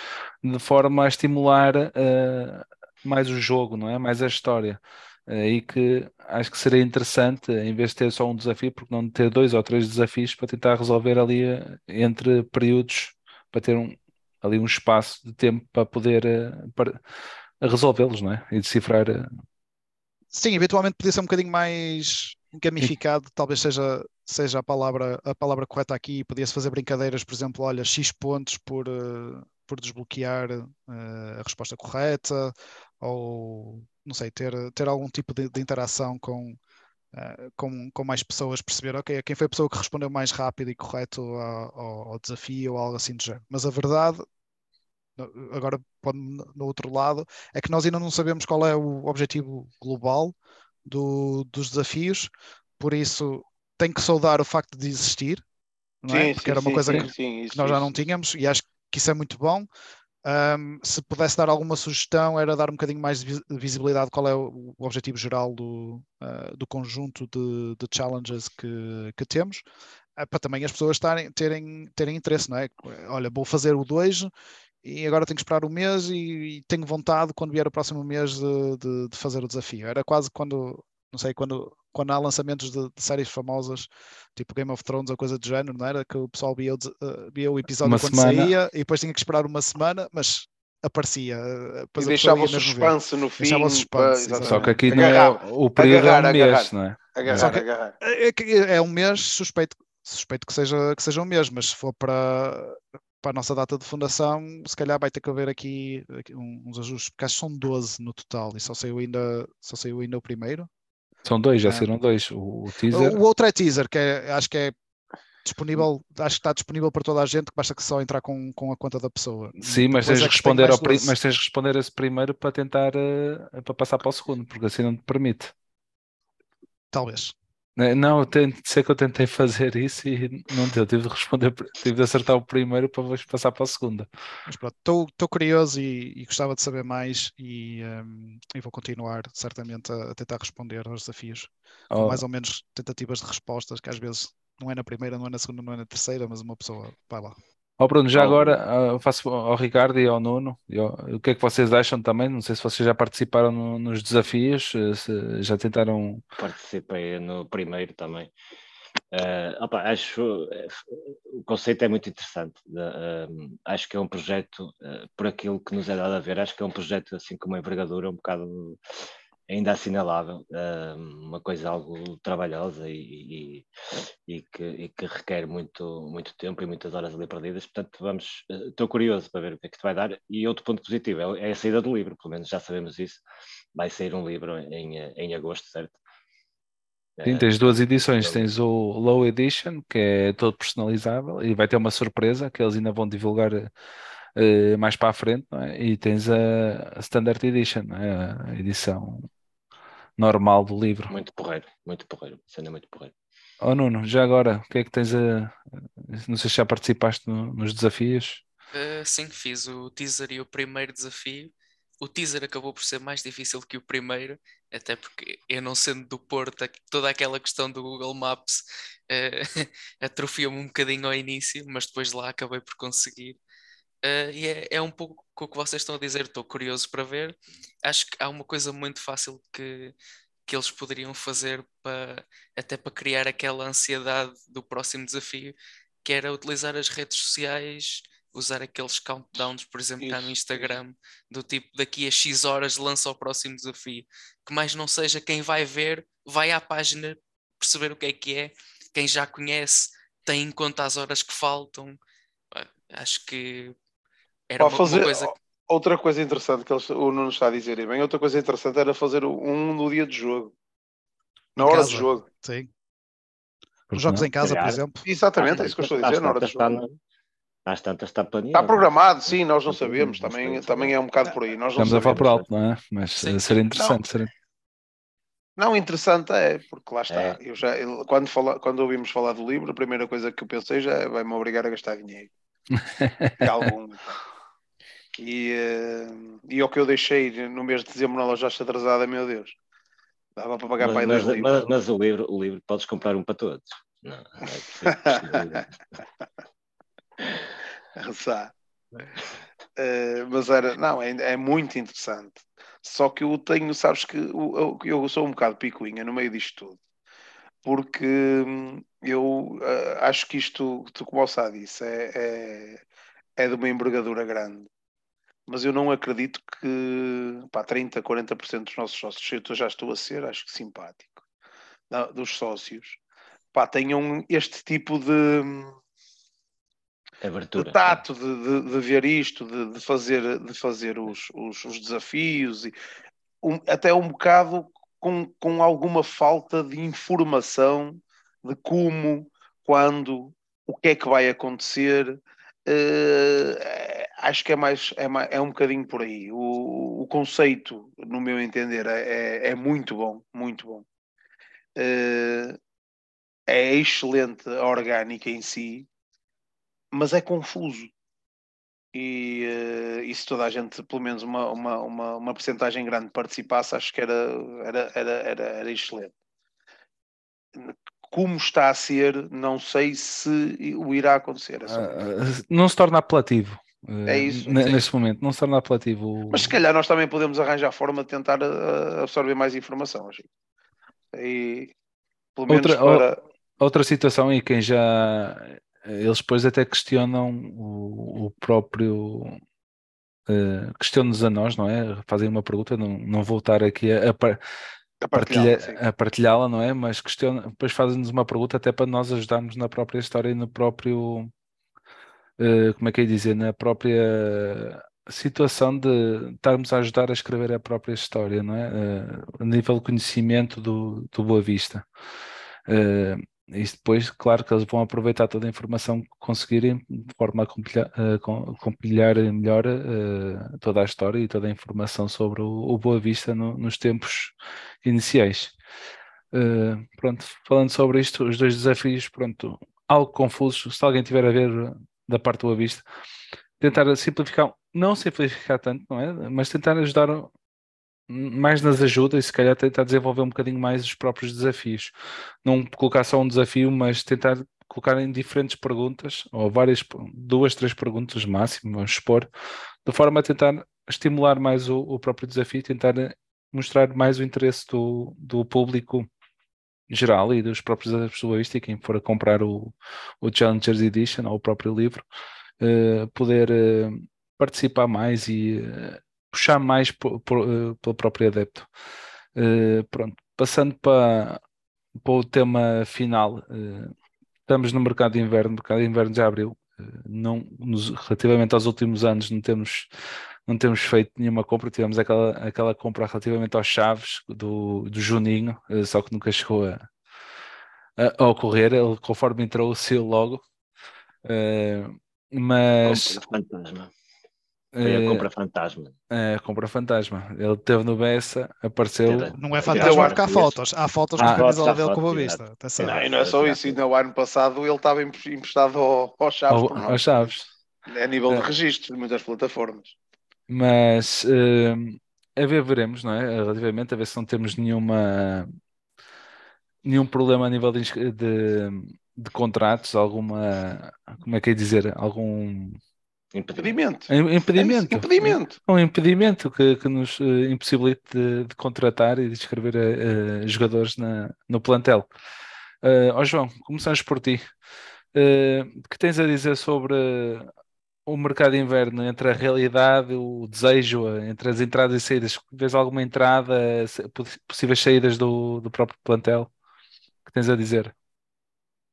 de forma a estimular uh, mais o jogo, não é? Mais a história aí que acho que seria interessante, em vez de ter só um desafio, porque não ter dois ou três desafios para tentar resolver ali eh, entre períodos, para ter um, ali um espaço de tempo para poder eh, para resolvê-los, não é? E decifrar. Eh, Sim, eventualmente podia ser um bocadinho mais gamificado, talvez seja, seja a, palavra, a palavra correta aqui. Podia-se fazer brincadeiras, por exemplo, olha, X pontos por, por desbloquear a resposta correta, ou não sei, ter, ter algum tipo de, de interação com, uh, com, com mais pessoas, perceber, ok, quem foi a pessoa que respondeu mais rápido e correto ao, ao desafio ou algo assim do género. Mas a verdade, agora no outro lado, é que nós ainda não sabemos qual é o objetivo global do, dos desafios, por isso tem que saudar o facto de existir, não é? Sim, Porque sim, era uma sim, coisa que, que, nós já não tínhamos e acho que isso é muito bom. Um, se pudesse dar alguma sugestão, era dar um bocadinho mais de visibilidade qual é o, objetivo geral do, uh, do conjunto de, de challenges que, que temos, uh, para também as pessoas tarem, terem, terem interesse, não é? Olha, vou fazer o 2 e agora tenho que esperar um mês e, e, tenho vontade, quando vier o próximo mês, de, de, de fazer o desafio. Era quase quando não sei, quando, quando há lançamentos de, de, séries famosas, tipo Game of Thrones ou coisa do género, não era? Que o pessoal via o, uh, via o episódio uma quando semana. saía e depois tinha que esperar uma semana, mas aparecia. Eh, e deixava o suspense no fim. Deixava o suspense, Só que aqui não é o período agarrar, é um mês, agarrar, não é? Agarrar, agarrar. É, é, um mês, suspeito, suspeito que, seja, que seja um mês, mas se for para, para a nossa data de fundação, se calhar vai ter que haver aqui, aqui uns ajustes, porque acho que são 12 no total e só saiu ainda, só saiu ainda o primeiro. São dois, já saíram dois. O, o teaser. O, outro é teaser, que é, acho que é disponível, acho que está disponível para toda a gente, basta que só entrar com, com a conta da pessoa. Sim, mas tens, é responder ao mas tens de responder esse primeiro para tentar uh, para passar para o segundo, porque assim não te permite. Talvez. Né, não, eu tento, sei que eu tentei fazer isso e não deu. Tive de responder, tive de acertar o primeiro para depois passar para a segunda. Mas pronto, estou curioso e, e, gostava de saber mais e, um, e vou continuar certamente a, a, tentar responder aos desafios. Oh. Com mais ou menos tentativas de respostas, que às vezes não é na primeira, não é na segunda, não é na terceira, mas uma pessoa vai lá. Ó Bruno, já oh. agora eu faço ao Ricardo e ao Nuno, o que é que vocês acham também? Não sei se vocês já participaram no, nos desafios, eh, se já tentaram. Participei no primeiro também. Uh, opa, acho eh, o conceito é muito interessante. Acho que é um projeto, por aquilo que nos é dado a ver, acho que é um projeto assim com uma envergadura um bocado ainda assinalável, uma coisa algo trabalhosa e, e, e, que, e, que, requer muito, muito tempo e muitas horas ali perdidas. Portanto, vamos, eh, estou curioso para ver o que é que te vai dar. E outro ponto positivo é, é a saída do livro, pelo menos já sabemos isso. Vai sair um livro em, em agosto, certo? Sim, tens duas edições. Tens o Low Edition, que é todo personalizável, e vai ter uma surpresa que eles ainda vão divulgar uh, mais para a frente, é? e tens a Standard Edition, é? a edição normal do livro. Muito porreiro, muito porreiro, cena muito porreiro. Oh Nuno, já agora, o que é que tens a. Não sei se já participaste no, nos desafios? Uh, sim, fiz o teaser e o primeiro desafio. o teaser acabou por ser mais difícil que o primeiro, até porque eu não sendo do Porto, toda aquela questão do Google Maps uh, atrofiou-me um bocadinho ao início, mas depois lá acabei por conseguir. Uh, e é, é, um pouco o que vocês estão a dizer, estou curioso para ver. Acho que há uma coisa muito fácil que, que eles poderiam fazer para, até para criar aquela ansiedade do próximo desafio, que era utilizar as redes sociais usar aqueles countdowns, por exemplo, cá no Instagram, do tipo daqui a X horas lança o próximo desafio. Que mais não seja quem vai ver, vai à página perceber o que é que é, quem já conhece tem em conta as horas que faltam. Acho que era uma, fazer, uma coisa. Outra coisa interessante que eles, o Nuno está a dizer, e bem, outra coisa interessante era fazer um no dia de jogo. Na hora casa. de jogo. Sim. Os jogos em casa, por exemplo. Exatamente, é isso que eu estou a dizer, na hora de jogo. Às tantas está planeado. Está programado, sim, nós não sabemos. Também, também é um bocado por aí. Nós Estamos a falar por alto, não é? Mas sim. seria interessante. Não. Seria... Não, interessante é, porque lá está. É. Eu já, quando, fala, quando ouvimos falar do livro, a primeira coisa que eu pensei já é vai-me obrigar a gastar dinheiro. e algum. E, uh, e o que eu deixei no mês de dezembro na loja atrasada, meu Deus. Dava para pagar mas, para mas, mas, mas, o livro, o livro podes comprar um para todos. Não, é Uh, mas era, não, é, é, muito interessante. Só que eu tenho, sabes que eu, eu sou um bocado picuinha no meio disto tudo, porque hum, eu uh, acho que isto, tu, como o Sá disse, é, é, é de uma envergadura grande. Mas eu não acredito que pá, 30, 40% dos nossos sócios, eu já estou a ser, acho que simpático, dos sócios, pá, tenham este tipo de Abertura. de tato de, de, de, ver isto, de, de fazer, de fazer os, os, os desafios e um, até um bocado com, com alguma falta de informação de como, quando, o que é que vai acontecer. Uh, acho que é mais, é mais é um bocadinho por aí. O, o conceito, no meu entender, é, é, é muito bom, muito bom. Uh, é excelente a orgânica em si, mas é confuso. E, uh, e se toda a gente, pelo menos uma, uma, uma, uma porcentagem grande, participasse, acho que era, era, era, era, era excelente. Como está a ser, não sei se o irá acontecer. É uh, não se torna apelativo. É isso. Neste momento, não se torna apelativo. Mas se calhar nós também podemos arranjar forma de tentar absorver mais informação. Acho. E, pelo menos outra, para... outra situação, e quem já eles depois até questionam o, o próprio uh, questionam-nos a nós, não é? Fazem uma pergunta, não, não vou estar aqui a, a, a partilhá-la, partilhá não é? Mas questionam, depois fazem-nos uma pergunta até para nós ajudarmos na própria história e no próprio como é que é dizer, na própria situação de estarmos a ajudar a escrever a própria história, não é? Uh, a nível de conhecimento do, do Boa Vista. Uh, isso depois, claro que eles vão aproveitar toda a informação que conseguirem de forma a compilhar, compilhar melhor toda a história e toda a informação sobre o, Boa Vista no, nos tempos iniciais. Pronto, falando sobre isto, os dois desafios, pronto, algo confusos, se alguém tiver a ver da parte do Boa tentar simplificar, não simplificar tanto, não é? Mas tentar ajudar mais nas ajudas e se calhar tentar desenvolver um bocadinho mais os próprios desafios. Não colocar só um desafio, mas tentar colocar em diferentes perguntas, ou várias, duas, três perguntas máximo, vamos expor, de forma a tentar estimular mais o, o próprio desafio, tentar mostrar mais o interesse do, do público geral e dos próprios do e quem for a comprar o, o Challengers Edition ou o próprio livro, uh, poder uh, participar mais e uh, puxar mais pelo próprio adepto. Pronto, passando para, para o tema final, estamos no mercado de inverno, o mercado de inverno já abriu. não, nos, relativamente aos últimos anos não temos, não temos feito nenhuma compra, tivemos aquela, aquela compra relativamente aos chaves do, do Juninho, só que nunca chegou a, a, a ocorrer, ele conforme entrou o seu logo. mas fantasma. Foi a eh, compra fantasma. É, a compra fantasma. Ele teve no Bessa, apareceu. Não é fantasma porque há fotos. Há fotos com a camisola dele como a vista. Não, e não é só isso. no ano passado ele estava emprestado ao, ao Chaves. Ao, ao Chaves. É a nível de registro de muitas plataformas. Mas uh, a ver, veremos, não é? Relativamente, a ver se não temos nenhuma nenhum problema a nível de, de, de contratos, alguma, como é que é dizer, algum impedimento. Impedimento. É impedimento. Um impedimento que, que nos uh, impossibilite de, de, contratar e de escrever uh, jogadores na, no plantel. Uh, oh João, começamos por ti. Uh, que tens a dizer sobre o mercado de inverno entre a realidade, o desejo, entre as entradas e saídas? Vês alguma entrada, possíveis saídas do, do próprio plantel? que tens a dizer?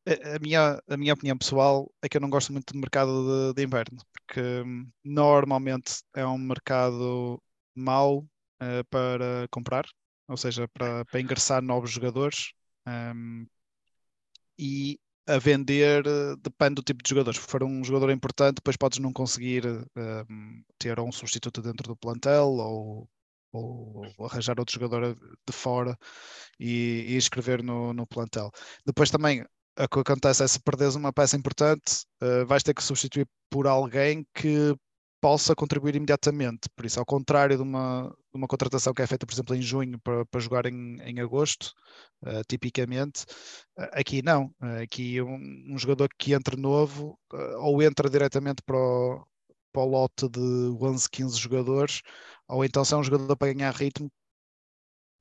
A minha, a minha opinião pessoal é que eu não gosto muito do mercado de, de inverno, porque hum, normalmente é um mercado mau uh, para comprar, ou seja, para, para ingressar novos jogadores. Um, e a vender uh, depende do tipo de jogadores. Se for um jogador importante, depois podes não conseguir uh, ter um substituto dentro do plantel ou ou, arranjar outro jogador de fora e, e escrever no, no plantel. Depois também o que acontece é se perderes uma peça importante, uh, vais ter que substituir por alguém que possa contribuir imediatamente. Por isso, ao contrário de uma, uma contratação que é feita, por exemplo, em junho para, para jogar em, em agosto, uh, tipicamente, uh, aqui não. aqui um, um, jogador que entra novo ou entra diretamente para o, para o lote de 11, 15 jogadores, ou então se é um jogador para ganhar ritmo,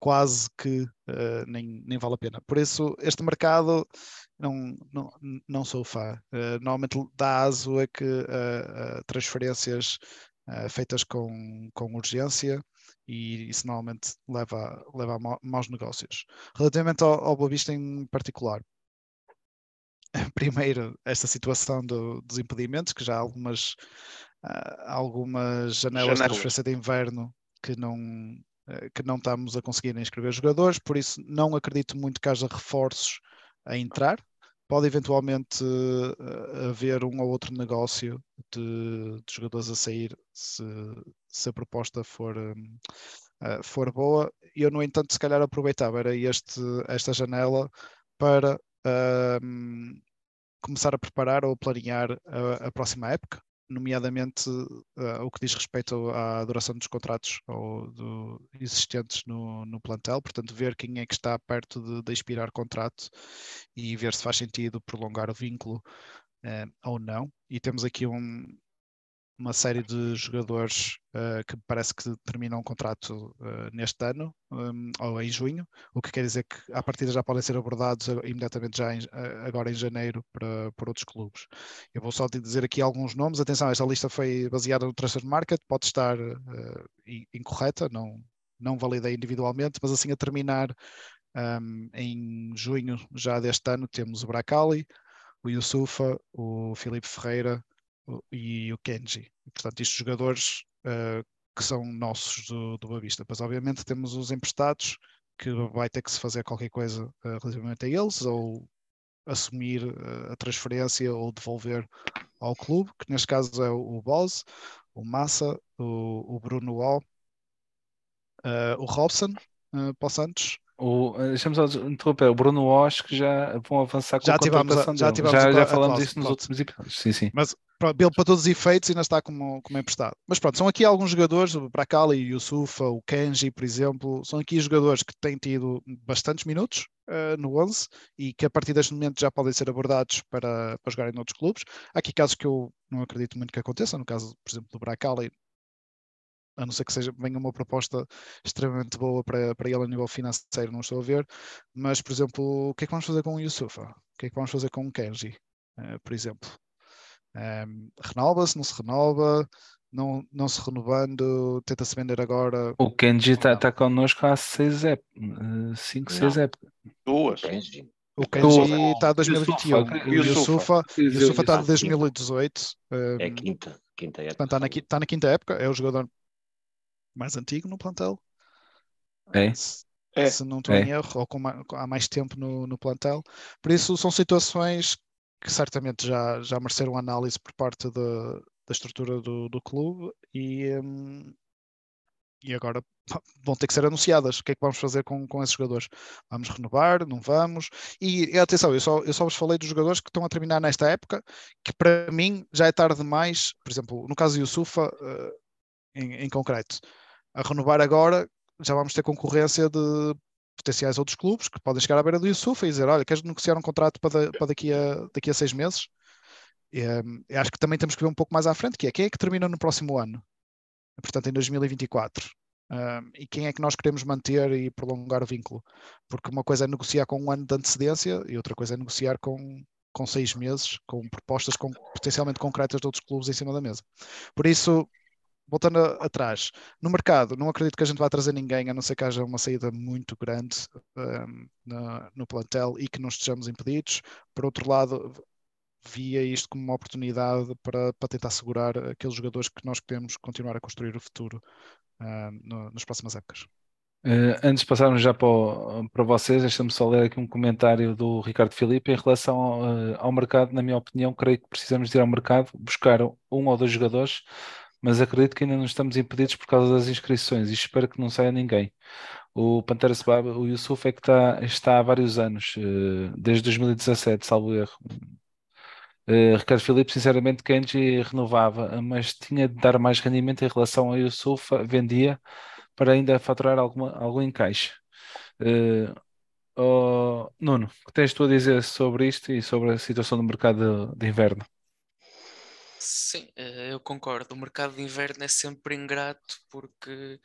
quase que uh, nem, nem vale a pena. Por isso, este mercado não, não, não sou fã. Uh, normalmente dá aso a que uh, transferências feitas com, com urgência e isso normalmente leva, leva a maus negócios. Relativamente ao, ao Boa Vista em particular, primeiro esta situação do, dos impedimentos, que já há algumas, algumas janelas, janelas de transferência de inverno que não, uh, que não estamos a conseguir inscrever jogadores, por isso não acredito muito que haja reforços a entrar. Pode eventualmente uh, haver um ou outro negócio de, de jogadores a sair se, se a proposta for, uh, for boa. Eu, no entanto, se calhar aproveitava era este, esta janela para um, começar a preparar ou planear a, a próxima época nomeadamente uh, o que diz respeito à duração dos contratos ou do, existentes no, no, plantel, portanto, ver quem é que está perto de, de expirar contrato e ver se faz sentido prolongar o vínculo uh, ou não. E temos aqui um, uma série de jogadores uh, que parece que terminam o contrato uh, neste ano um, ou em junho, o que quer dizer que à partida já podem ser abordados imediatamente já em, agora em janeiro para, para outros clubes. Eu vou só dizer aqui alguns nomes. Atenção, esta lista foi baseada no Transfer Market, pode estar uh, incorreta, não, não validei individualmente, mas assim a terminar um, em junho já deste ano temos o Bracali, o Yusufa, o Filipe Ferreira, e o Kenji. E, portanto, estes jogadores uh, que são nossos do, do Boa Vista. Mas, obviamente, temos os emprestados que vai ter que se fazer qualquer coisa uh, relativamente a eles, ou assumir uh, a transferência ou devolver ao clube, que neste caso é o, o Boz, o Massa, o, o Bruno Wall, o Robson para o Santos o, deixa-me só interromper, o Bruno Osh que já vão avançar com já a contratação já, dele. Já, já falamos disso nos outros episódios. Sim, sim. Mas ele para todos os efeitos ainda está como, como emprestado. Mas pronto, são aqui alguns jogadores, o Brakali, o Yusufa, o Kenji, por exemplo, são aqui jogadores que têm tido bastantes minutos uh, no 11 e que a partir deste momento já podem ser abordados para, para jogarem noutros clubes. Há aqui casos que eu não acredito muito que aconteça, no caso, por exemplo, do Brakali, a não ser que seja, venha uma proposta extremamente boa para, para ele a nível financeiro, não estou a ver. Mas, por exemplo, o que é que vamos fazer com o Yusufa? O que é que vamos fazer com o Kenji, uh, por exemplo? Um, renova-se, não se renova? Não, não se renovando, tenta-se vender agora. O Kenji está tá connosco há 6 épocas, 5, 6 épocas. Duas. O Kenji está a 2021. O Yusufa está de 2018. Um, é quinta, quinta época. Está na, está na quinta época, é o jogador mais antigo no plantel. É. Se, é. se não estou é. em erro, ou com há mais tempo no, no plantel. Por isso, são situações que certamente já, já mereceram análise por parte da, da estrutura do, do clube e, um, e agora vão ter que ser anunciadas. O que é que vamos fazer com, com esses jogadores? Vamos renovar? Não vamos? E, atenção, eu só, eu só vos falei dos jogadores que estão a terminar nesta época, que para mim já é tarde demais. Por exemplo, no caso do Yusufa, uh, em, em concreto. A renovar agora, já vamos ter concorrência de potenciais outros clubes que podem chegar à beira do Yusuf e dizer: Olha, queres negociar um contrato para, para daqui, a, daqui a seis meses? E, um, acho que também temos que ver um pouco mais à frente, que é quem é que termina no próximo ano, portanto em 2024. Um, e quem é que nós queremos manter e prolongar o vínculo? Porque uma coisa é negociar com um ano de antecedência e outra coisa é negociar com, com seis meses, com propostas com, potencialmente concretas de outros clubes em cima da mesa. Por isso, voltando atrás, no mercado, não acredito que a gente vá trazer ninguém, a não ser que haja uma saída muito grande um, no, no plantel e que não estejamos impedidos. Por outro lado, via isto como uma oportunidade para, para tentar segurar aqueles jogadores que nós queremos continuar a construir o futuro uh, no, nas próximas épocas. Uh, antes de passarmos já para, o, para vocês, deixa-me só ler aqui um comentário do Ricardo Filipe em relação ao, uh, ao, mercado. Na minha opinião, creio que precisamos ir ao mercado buscar um ou dois jogadores, mas acredito que ainda não estamos impedidos por causa das inscrições e espero que não saia ninguém. O Pantera Sebab, o Yusuf, é que está, está há vários anos, uh, desde 2017, salvo erro. Ricardo Filipe, sinceramente, Kenji renovava, mas tinha de dar mais rendimento em relação ao Yusuf, vendia para ainda faturar alguma, algum encaixe. Uh, oh, Nuno, o que tens tu a dizer sobre isto e sobre a situação do mercado de, de inverno? Sim, eh, eu concordo. O mercado de inverno é sempre ingrato porque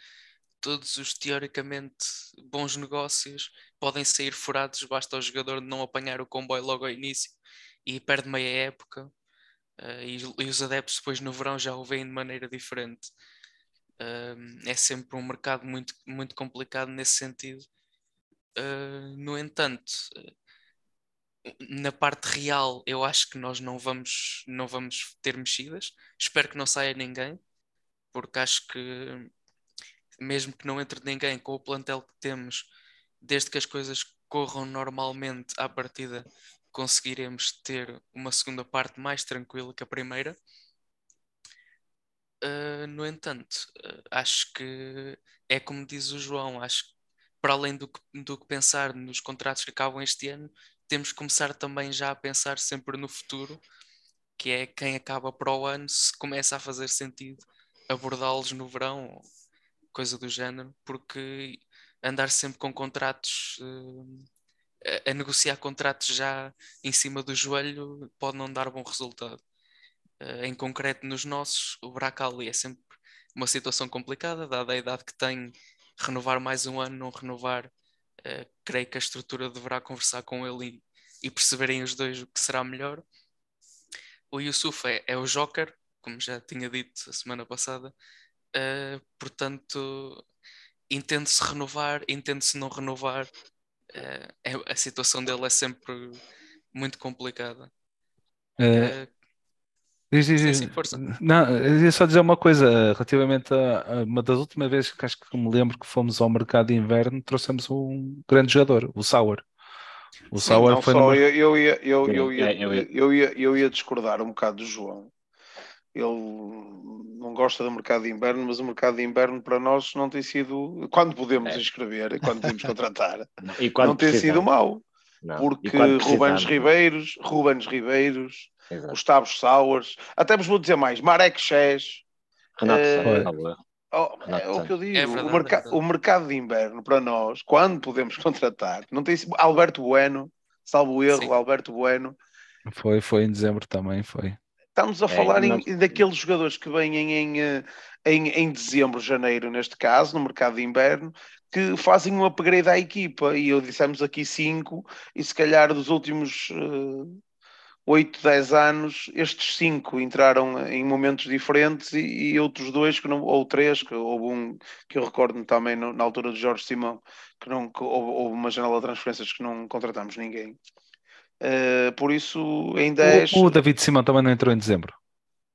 todos os teoricamente bons negócios podem sair furados, basta o jogador não apanhar o comboio logo ao início e perde meia época. Uh, e, os adeptos depois no verão já o veem de maneira diferente é sempre um mercado muito, muito complicado nesse sentido. No entanto, na parte real, eu acho que nós não vamos, não vamos ter mexidas. Espero que não saia ninguém, porque acho que, mesmo que não entre ninguém com o plantel que temos, desde que as coisas corram normalmente à partida, conseguiremos ter uma segunda parte mais tranquila que a primeira. Uh, no entanto, uh, acho que é como diz o João, acho que para além do que, do que pensar nos contratos que acabam este ano, temos que começar também já a pensar sempre no futuro, que é quem acaba para o ano, se começa a fazer sentido abordá-los no verão, coisa do género, porque andar sempre com contratos, uh, a, a negociar contratos já em cima do joelho pode não dar bom resultado. Uh, em concreto nos nossos, o Bracali é sempre uma situação complicada, dada a idade que tem, renovar mais um ano, não renovar, uh, creio que a estrutura deverá conversar com ele e, e, perceberem os dois o que será melhor. O Yusuf é, é o Joker, como já tinha dito a semana passada, uh, portanto, entende-se renovar, entende-se não renovar, é, a situação dele é sempre muito complicada. Uh, Diz, diz, diz. Sim, força. Não, eu ia só dizer uma coisa, relativamente a, a, uma das últimas vezes que acho que me lembro que fomos ao mercado de inverno, trouxemos um grande jogador, o Sauer. O Sim, Sauer foi só, numa... eu, eu, ia, eu, eu, ia, eu, ia, eu, ia, eu ia discordar um bocado do João. Ele não gosta do mercado de inverno, mas o mercado de inverno para nós não tem sido, quando podemos é. inscrever, quando podemos contratar, não tem sido mau. Não. Porque Rubens Ribeiros, Rubens Ribeiros, Exato. Gustavo Sauers, até vos vou dizer mais, Marek Chés. Renato é, oh, é o que eu digo, é verdade, o, merc é o, mercado de inverno para nós, quando podemos contratar, não tem Alberto Bueno, salvo erro, Sim. Alberto Bueno. Foi, foi em dezembro também, foi. Estamos a é, falar em, daqueles jogadores que vêm em, eh, em, em dezembro, janeiro, neste caso, no mercado de inverno, que fazem um upgrade à equipa. E eu dissemos aqui cinco, e se calhar dos últimos uh, 8, 10 anos, estes cinco entraram em momentos diferentes e, e outros dois, que não, ou três, que houve um que eu recordo-me também no, na altura do Jorge Simão, que, não, que houve, houve, uma janela de transferências que não contratamos ninguém. Uh, por isso ainda o, é. O David Simão também não entrou em dezembro?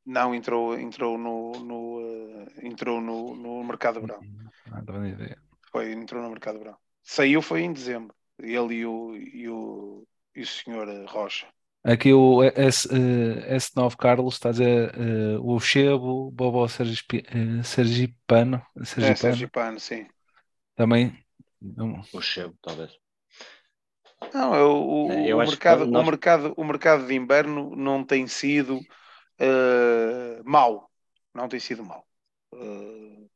Não, entrou, entrou, no, no uh, entrou no, no mercado verão. Não, não ideia. Foi, entrou no mercado verão. Saiu foi em dezembro. Ele e o, e o, e o senhor Rocha. Aqui o S, uh, S9 Carlos está a dizer uh, o Chebo, Bobo Sergipi, uh, Sergipano, Sergipano. É, Sergipano, sim. Também. O Chebo, talvez. Não, eu, o, é, eu o, mercado, nós... o, mercado, o mercado de inverno não tem sido uh, mau. Não tem sido mau. Uh,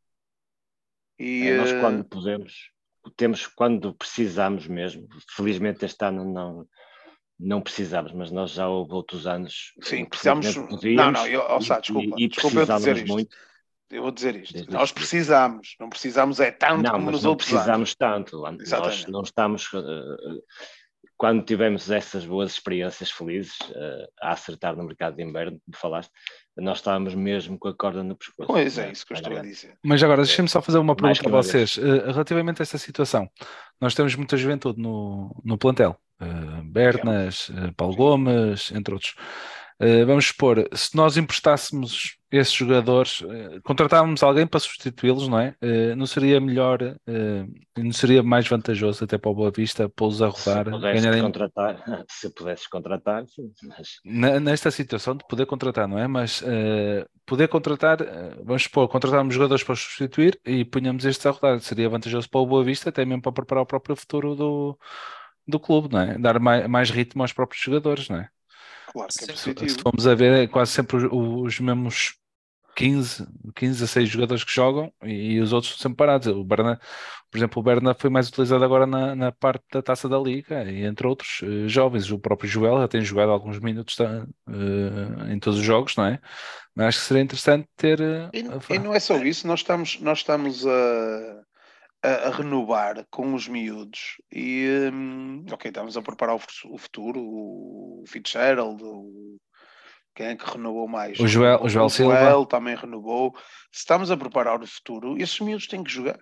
e, é, nós quando podemos, temos quando precisamos mesmo, felizmente este ano não, não precisamos, mas nós já houve outros anos. Sim, precisamos. Não, não, eu, Sá, desculpa, e, e desculpa eu dizer isto. muito. Eu vou dizer isto. Desde nós precisamos, não precisamos é tanto não, como nos não outros precisamos anos. tanto. Exatamente. Nós não estamos. Uh, quando tivemos essas boas experiências felizes uh, a acertar no mercado de inverno, que falaste, nós estávamos mesmo com a corda no pescoço. Pois é, isso que eu estou a dizer. Mas agora, deixem-me só fazer uma pergunta para vocês. Uh, relativamente a esta situação, nós temos muita juventude no, no plantel. Uh, Bernas, uh, Paulo Gomes, entre outros. Uh, vamos supor, se nós emprestássemos esses jogadores, uh, contratávamos alguém para substituí-los, não é? Uh, não seria melhor, não seria mais vantajoso até para o Boa Vista pô-los a rodar? Se ganharem... contratar, se pudesses contratar, sim. Mas... Nesta situação de poder contratar, não é? Mas poder contratar, vamos supor, contratávamos jogadores para substituir e punhamos estes a rodar, seria vantajoso para o Boa Vista, até mesmo para preparar o próprio futuro do, do clube, não é? Dar mais, mais ritmo aos próprios jogadores, não é? Claro que é positivo. Se formos a ver, é quase sempre os, os mesmos 15, 15 a 6 jogadores que jogam e, e os outros sempre parados. O Berna, por exemplo, o Berna foi mais utilizado agora na, na parte da taça da Liga e entre outros uh, jovens. O próprio Joel já tem jogado alguns minutos uh, em todos os jogos, não é? Mas acho que seria interessante ter. Uh, e, e, não é só isso, nós estamos, nós estamos a a, a, renovar com os miúdos e um, ok, estamos a preparar o, o futuro, o Fitzgerald, o, quem é que renovou mais? O Joel, o, Joel, o Joel também renovou. Se estamos a preparar o futuro, esses miúdos têm que jogar.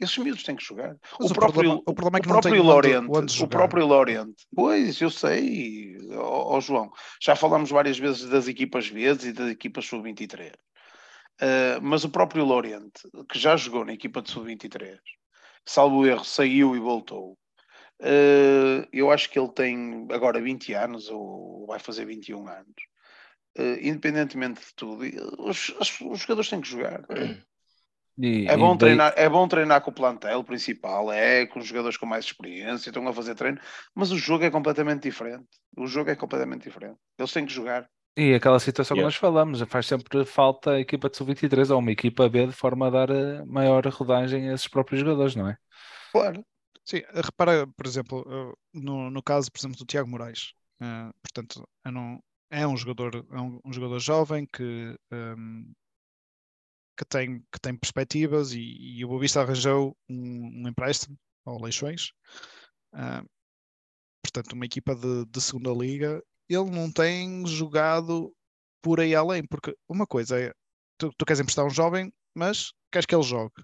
Esses miúdos têm que jogar. o, próprio, problema, o problema é que o próprio Lorente, onde, o próprio Lorente. Pois, eu sei, ó, João. Já falamos várias vezes das equipas vezes e das equipas sub-23. Uh, mas o próprio Lorente, que já jogou na equipa de sub-23, salvo erro, saiu e voltou. Uh, eu acho que ele tem agora 20 anos, ou vai fazer 21 anos. Uh, independentemente de tudo, os, os, jogadores têm que jogar. E, é, bom e treinar, daí... é bom treinar com o plantel principal, é com os jogadores com mais experiência, estão a fazer treino, mas o jogo é completamente diferente. O jogo é completamente diferente. Eles têm que jogar. E aquela situação yeah. que nós falamos, faz sempre falta a equipa de sub-23 ou uma equipa B de forma a dar eh, maior rodagem a esses próprios jogadores, não é? Claro. Sim, repara, por exemplo, no, no caso, por exemplo, do Tiago Moraes, uh, portanto, não, é um jogador, é um, um jogador jovem que, um, que, tem, que tem perspectivas e, e o Boavista arranjou um, um empréstimo ao Leixões, uh, portanto, uma equipa de, de segunda liga ele não tem jogado por aí além, porque uma coisa é tu, tu queres emprestar um jovem, mas queres que ele jogue.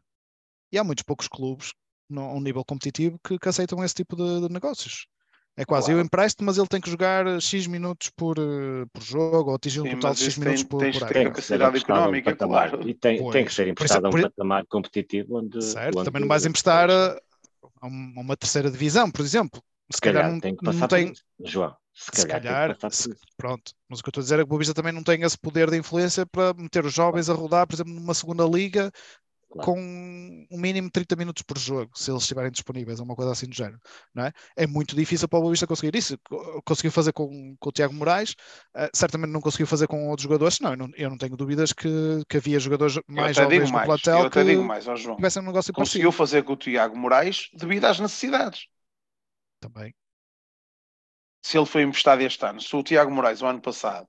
E há muitos poucos clubes a um nível competitivo que, que aceitam esse tipo de, de negócios. É quase, claro. eu empresto, mas ele tem que jogar X minutos por, uh, por jogo, ou atingir um Sim, total de X minutos tem, por, tens por ano. Tem capacidade económica, claro. E tem, tem que ser emprestado por, a um patamar competitivo. Onde, certo, onde também não vais emprestar a, a uma terceira divisão, por exemplo. Se, se calhar, calhar, não, tem que passar não tem... João. Se calhar, se calhar se, pronto. Mas o que eu estou a dizer é que o Boavista também não tem esse poder de influência para meter os jovens a rodar, por exemplo, numa segunda liga claro. com um mínimo de 30 minutos por jogo, se eles estiverem disponíveis, ou uma coisa assim do género. Não é? é muito difícil para o Boavista conseguir isso. Conseguiu fazer com, com o Tiago Moraes, uh, certamente não conseguiu fazer com outros jogadores, não, eu não, eu não tenho dúvidas que, que havia jogadores mais jovens no mais, platel eu que digo mais, ó João, tivessem um negócio Conseguiu parecido. fazer com o Tiago Moraes devido às necessidades. Também se ele foi emprestado este ano, se o Tiago Moraes, o ano passado,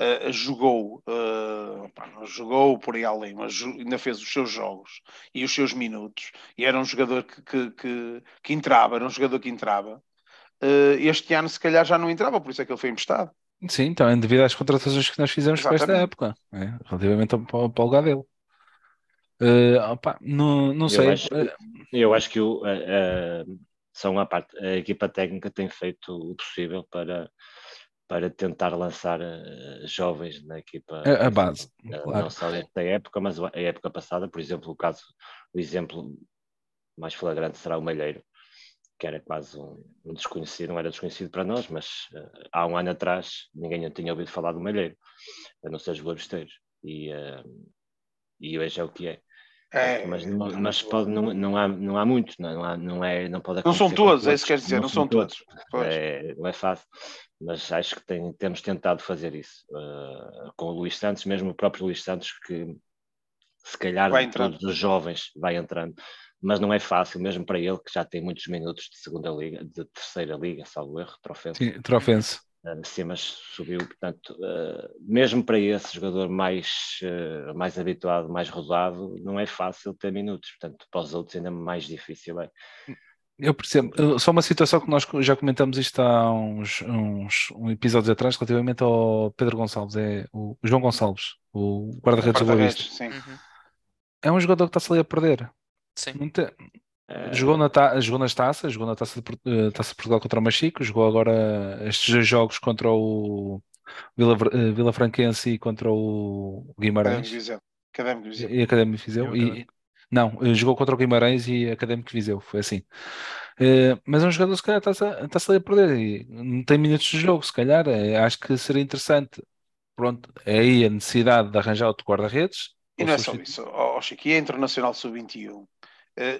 uh, jogou, uh, pá, não jogou por aí além, mas ainda fez os seus jogos e os seus minutos, e era um jogador que, que, que, que entrava, era um jogador que entrava, uh, este ano se calhar já não entrava, por isso é que ele foi emprestado. Sim, então é devido às contratações que nós fizemos para esta época, é, relativamente ao, ao, ao lugar dele. Uh, opa, não, não sei. Eu acho, eu acho que o, uh, são a parte, a equipa técnica tem feito o possível para, para tentar lançar uh, jovens na equipa. A, a base, uh, claro. Não só desta época, mas a época passada, por exemplo, o caso, o exemplo mais flagrante será o Malheiro, que era quase um, um desconhecido, não era desconhecido para nós, mas uh, há um ano atrás ninguém tinha ouvido falar do Malheiro, a não ser os Globesteiros. E, e hoje é o que é. É, mas não, mas pode, não, não, há, não há muitos, não, há, não, é, não pode Não são todos, é isso que quer dizer, não, não são todos. todos. É, não é fácil, mas acho que tem, temos tentado fazer isso uh, com o Luís Santos, mesmo o próprio Luís Santos, que se calhar Vai todos os jovens vai entrando, mas não é fácil, mesmo para ele que já tem muitos minutos de segunda liga, de terceira liga, salvo erro, troféu. Sim, Trofense. Uh, sim, mas subiu, portanto, uh, mesmo para esse jogador mais, uh, mais habituado, mais rodado, não é fácil ter minutos, portanto, para os outros ainda mais difícil é. Eu percebo. Só uma situação que nós já comentamos isto há uns, uns um episódios atrás, relativamente ao Pedro Gonçalves, é o João Gonçalves, o guarda-redes do Boa Vista. Guarda-redes, sim. Uhum. É um jogador que está-se ali a perder. Sim. Não tem- Uh, Jogou, na ta- jogou nas taças, jogou na taça de, eh, taça de Portugal contra o Machico, jogou agora estes dois jogos contra o Vila, eh, Vila Franquense e contra o Académico Guimarães Viseu. Académico Viseu. e Académico Viseu. E, não, eh, jogou contra o Guimarães e Académico Viseu, foi assim. Eh, mas é um jogador, se calhar, está-se a, ali a perder e não tem minutos de jogo, se calhar. eh, acho que seria interessante. Pronto, é aí a necessidade de arranjar outro guarda-redes. E não é só isso, ó, ó, Chico, e é Internacional Sub-21, eh,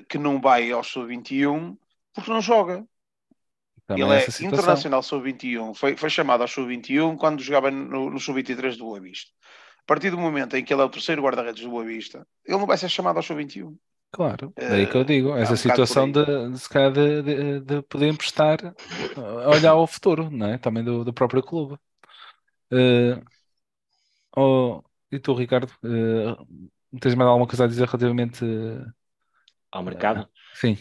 que não vai ao Sub-21 porque não joga. Também Ele é situação. Internacional Sub-21, foi, foi chamado ao Sub-21 quando jogava no, no Sub-23 do Boa Vista. A partir do momento em que ele é o terceiro guarda-redes do Boa Vista, ele não vai ser chamado ao Sub-21. Claro, daí que eu Eh, digo, há essa um situação de, de, se calhar de, de- de poder emprestar, eh, olhar ao futuro, não é? Também do, do próprio clube. Eh, oh, e tu, Ricardo, eh, tens mais alguma coisa a dizer relativamente? eh, ao mercado, sim,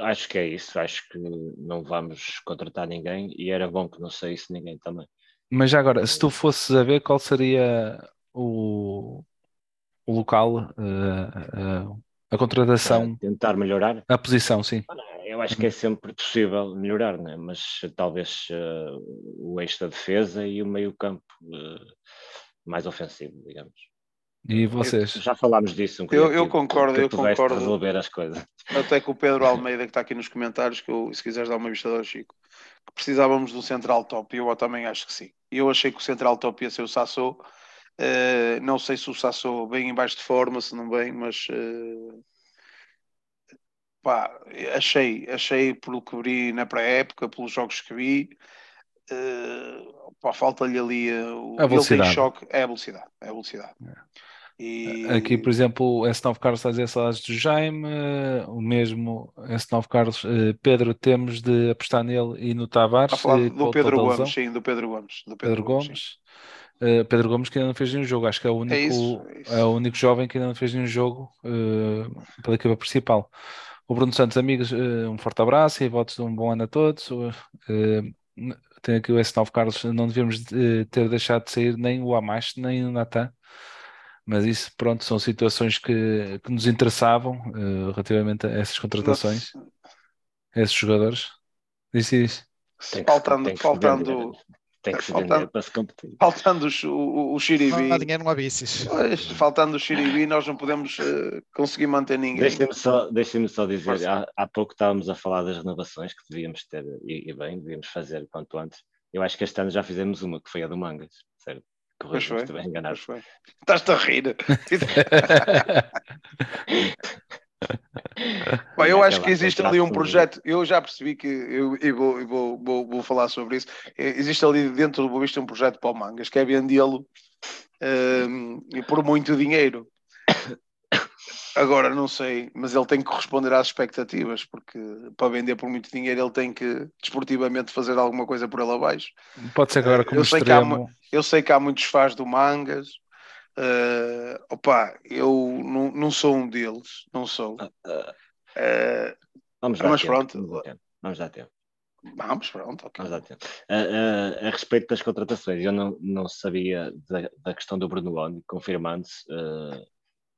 acho que é isso, acho que não vamos contratar ninguém e era bom que não saísse ninguém também. mas já agora, se tu fosses a ver qual seria o, o local, eh, eh, a contratação, Uh, tentar melhorar, a posição, sim. eu acho que é sempre possível melhorar, né? mas talvez uh, o eixo da defesa e o meio campo uh, mais ofensivo, digamos. E vocês? Já falámos disso um Eu- eu concordo, que eu concordo. resolver as coisas. Até que o Pedro Almeida, que está aqui nos comentários, que eu, se quiseres dar uma vista ao Chico, que precisávamos de um central top, e eu também acho que sim. Eu achei que o central top ia ser o Sassou. Eh, não sei se o Sassou bem em baixo de forma, se não bem, mas eh, pá, achei, achei pelo que vi na pré-época, pelos jogos que vi, pá, falta-lhe ali o A ele tem velocidade. choque, é a velocidade, é a velocidade. E, Aqui, por exemplo, o S9 Carlos está a dizer saudades do Jaime, eh, o mesmo S9 Carlos, Pedro, temos de apostar nele e no Tavares. Está a falar do Pedro. Gomes, sim, do Pedro Gomes. Do Pedro sim. Gomes. Eh, Pedro Gomes que ainda não fez nenhum jogo, acho que é o único, isso, é isso. é o único jovem que ainda não fez nenhum jogo eh, pela equipa principal. O Bruno Santos, amigos, eh, um forte abraço e votos de um bom ano a todos. Tem aqui o S9 Carlos, não devíamos eh, ter deixado de sair nem o Amash nem o Natan, mas isso, pronto, são situações que, que nos interessavam eh, relativamente a essas contratações, a esses jogadores. Isso. Que, Faltando, faltando, vender, tem que se faltando- vender para se competir. faltando os- o, o, o Não Xiribi, há dinheiro, não há bicis. pois, faltando o Xiribi, nós não podemos eh, conseguir manter ninguém. Deixem-me só, deixem só dizer, há, há pouco estávamos a falar das renovações que devíamos ter, e, e bem, devíamos fazer quanto antes. Eu acho que este ano já fizemos uma, que foi a do Mangas, certo? Se estiver enganado. Pois foi. Estás-te a rir. Bom, eu acho que existe ali um projeto, eu já percebi que, eu, e vou, e vou, vou, vou falar sobre isso, Eh, existe ali dentro do Boa Vista um projeto para o Mangas, que é vendê-lo ehm, e por muito dinheiro. Agora não sei, mas ele tem que corresponder às expectativas, porque para vender por muito dinheiro ele tem que desportivamente fazer alguma coisa por ele abaixo. Pode ser que agora Eh, como eu sei que há. Eu sei que há muitos fãs do Mangas. Eh, opa, eu não, não sou um deles, não sou. Ah, ah, Eh, Vamos dar Mas tempo, pronto. Vamos dar tempo. Vamos dar tempo. vamos, pronto, ok. Vamos dar tempo. Ah, ah, a respeito das contratações, eu não, não sabia da, da questão do Bruno Oni, confirmando-se. ah,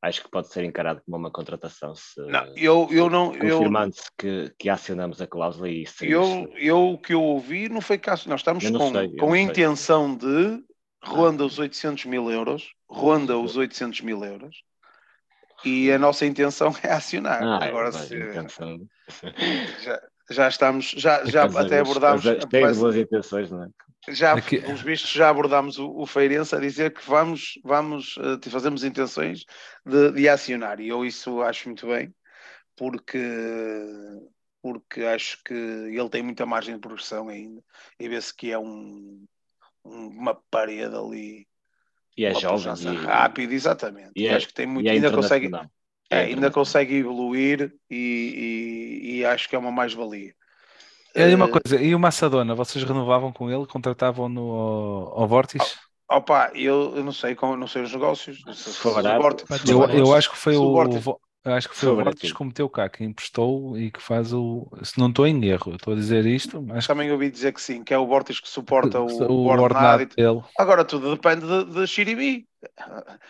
acho que pode ser encarado como uma contratação. Se, Não, eu, eu não. Confirmando-se que, que acionamos a cláusula e isso eu, eu o que eu ouvi não foi caso. Nós estamos com, sei, com a sei. intenção de ronda os 800 mil euros, ronda os 800 mil euros. E a nossa intenção é acionar. Ah, Agora vai, se, intenção. já, já estamos, já, já até abordámos. de boas intenções, não é? já, Aqui- pelos vistos, já abordámos o, o Feirense a dizer que vamos, vamos eh, fazemos intenções de, de acionar. E eu isso acho muito bem, porque, porque acho que ele tem muita margem de progressão ainda. E vê-se que é um- uma parede ali E é jovem. E, rápido, exatamente. e E, é- acho que tem muito, e é ainda consegue, é, É ainda consegue evoluir e, e- e acho que é uma mais-valia. E aí uma Eh, coisa, e o Massadona, vocês renovavam com ele, contratavam-no ao, ao Vortis? Opa, eu, eu não sei, como, não sei os negócios. Se, se, for o Pá, Eu, eu acho que foi se o o, Vortis- acho que foi o baratinho. que meteu cá, que emprestou e que faz o. Se não estou em erro, estou a dizer isto, que Também ouvi dizer que sim, que é o Vortex que suporta o, o, o ordenado. dele. Agora tudo depende de, de Xiribi.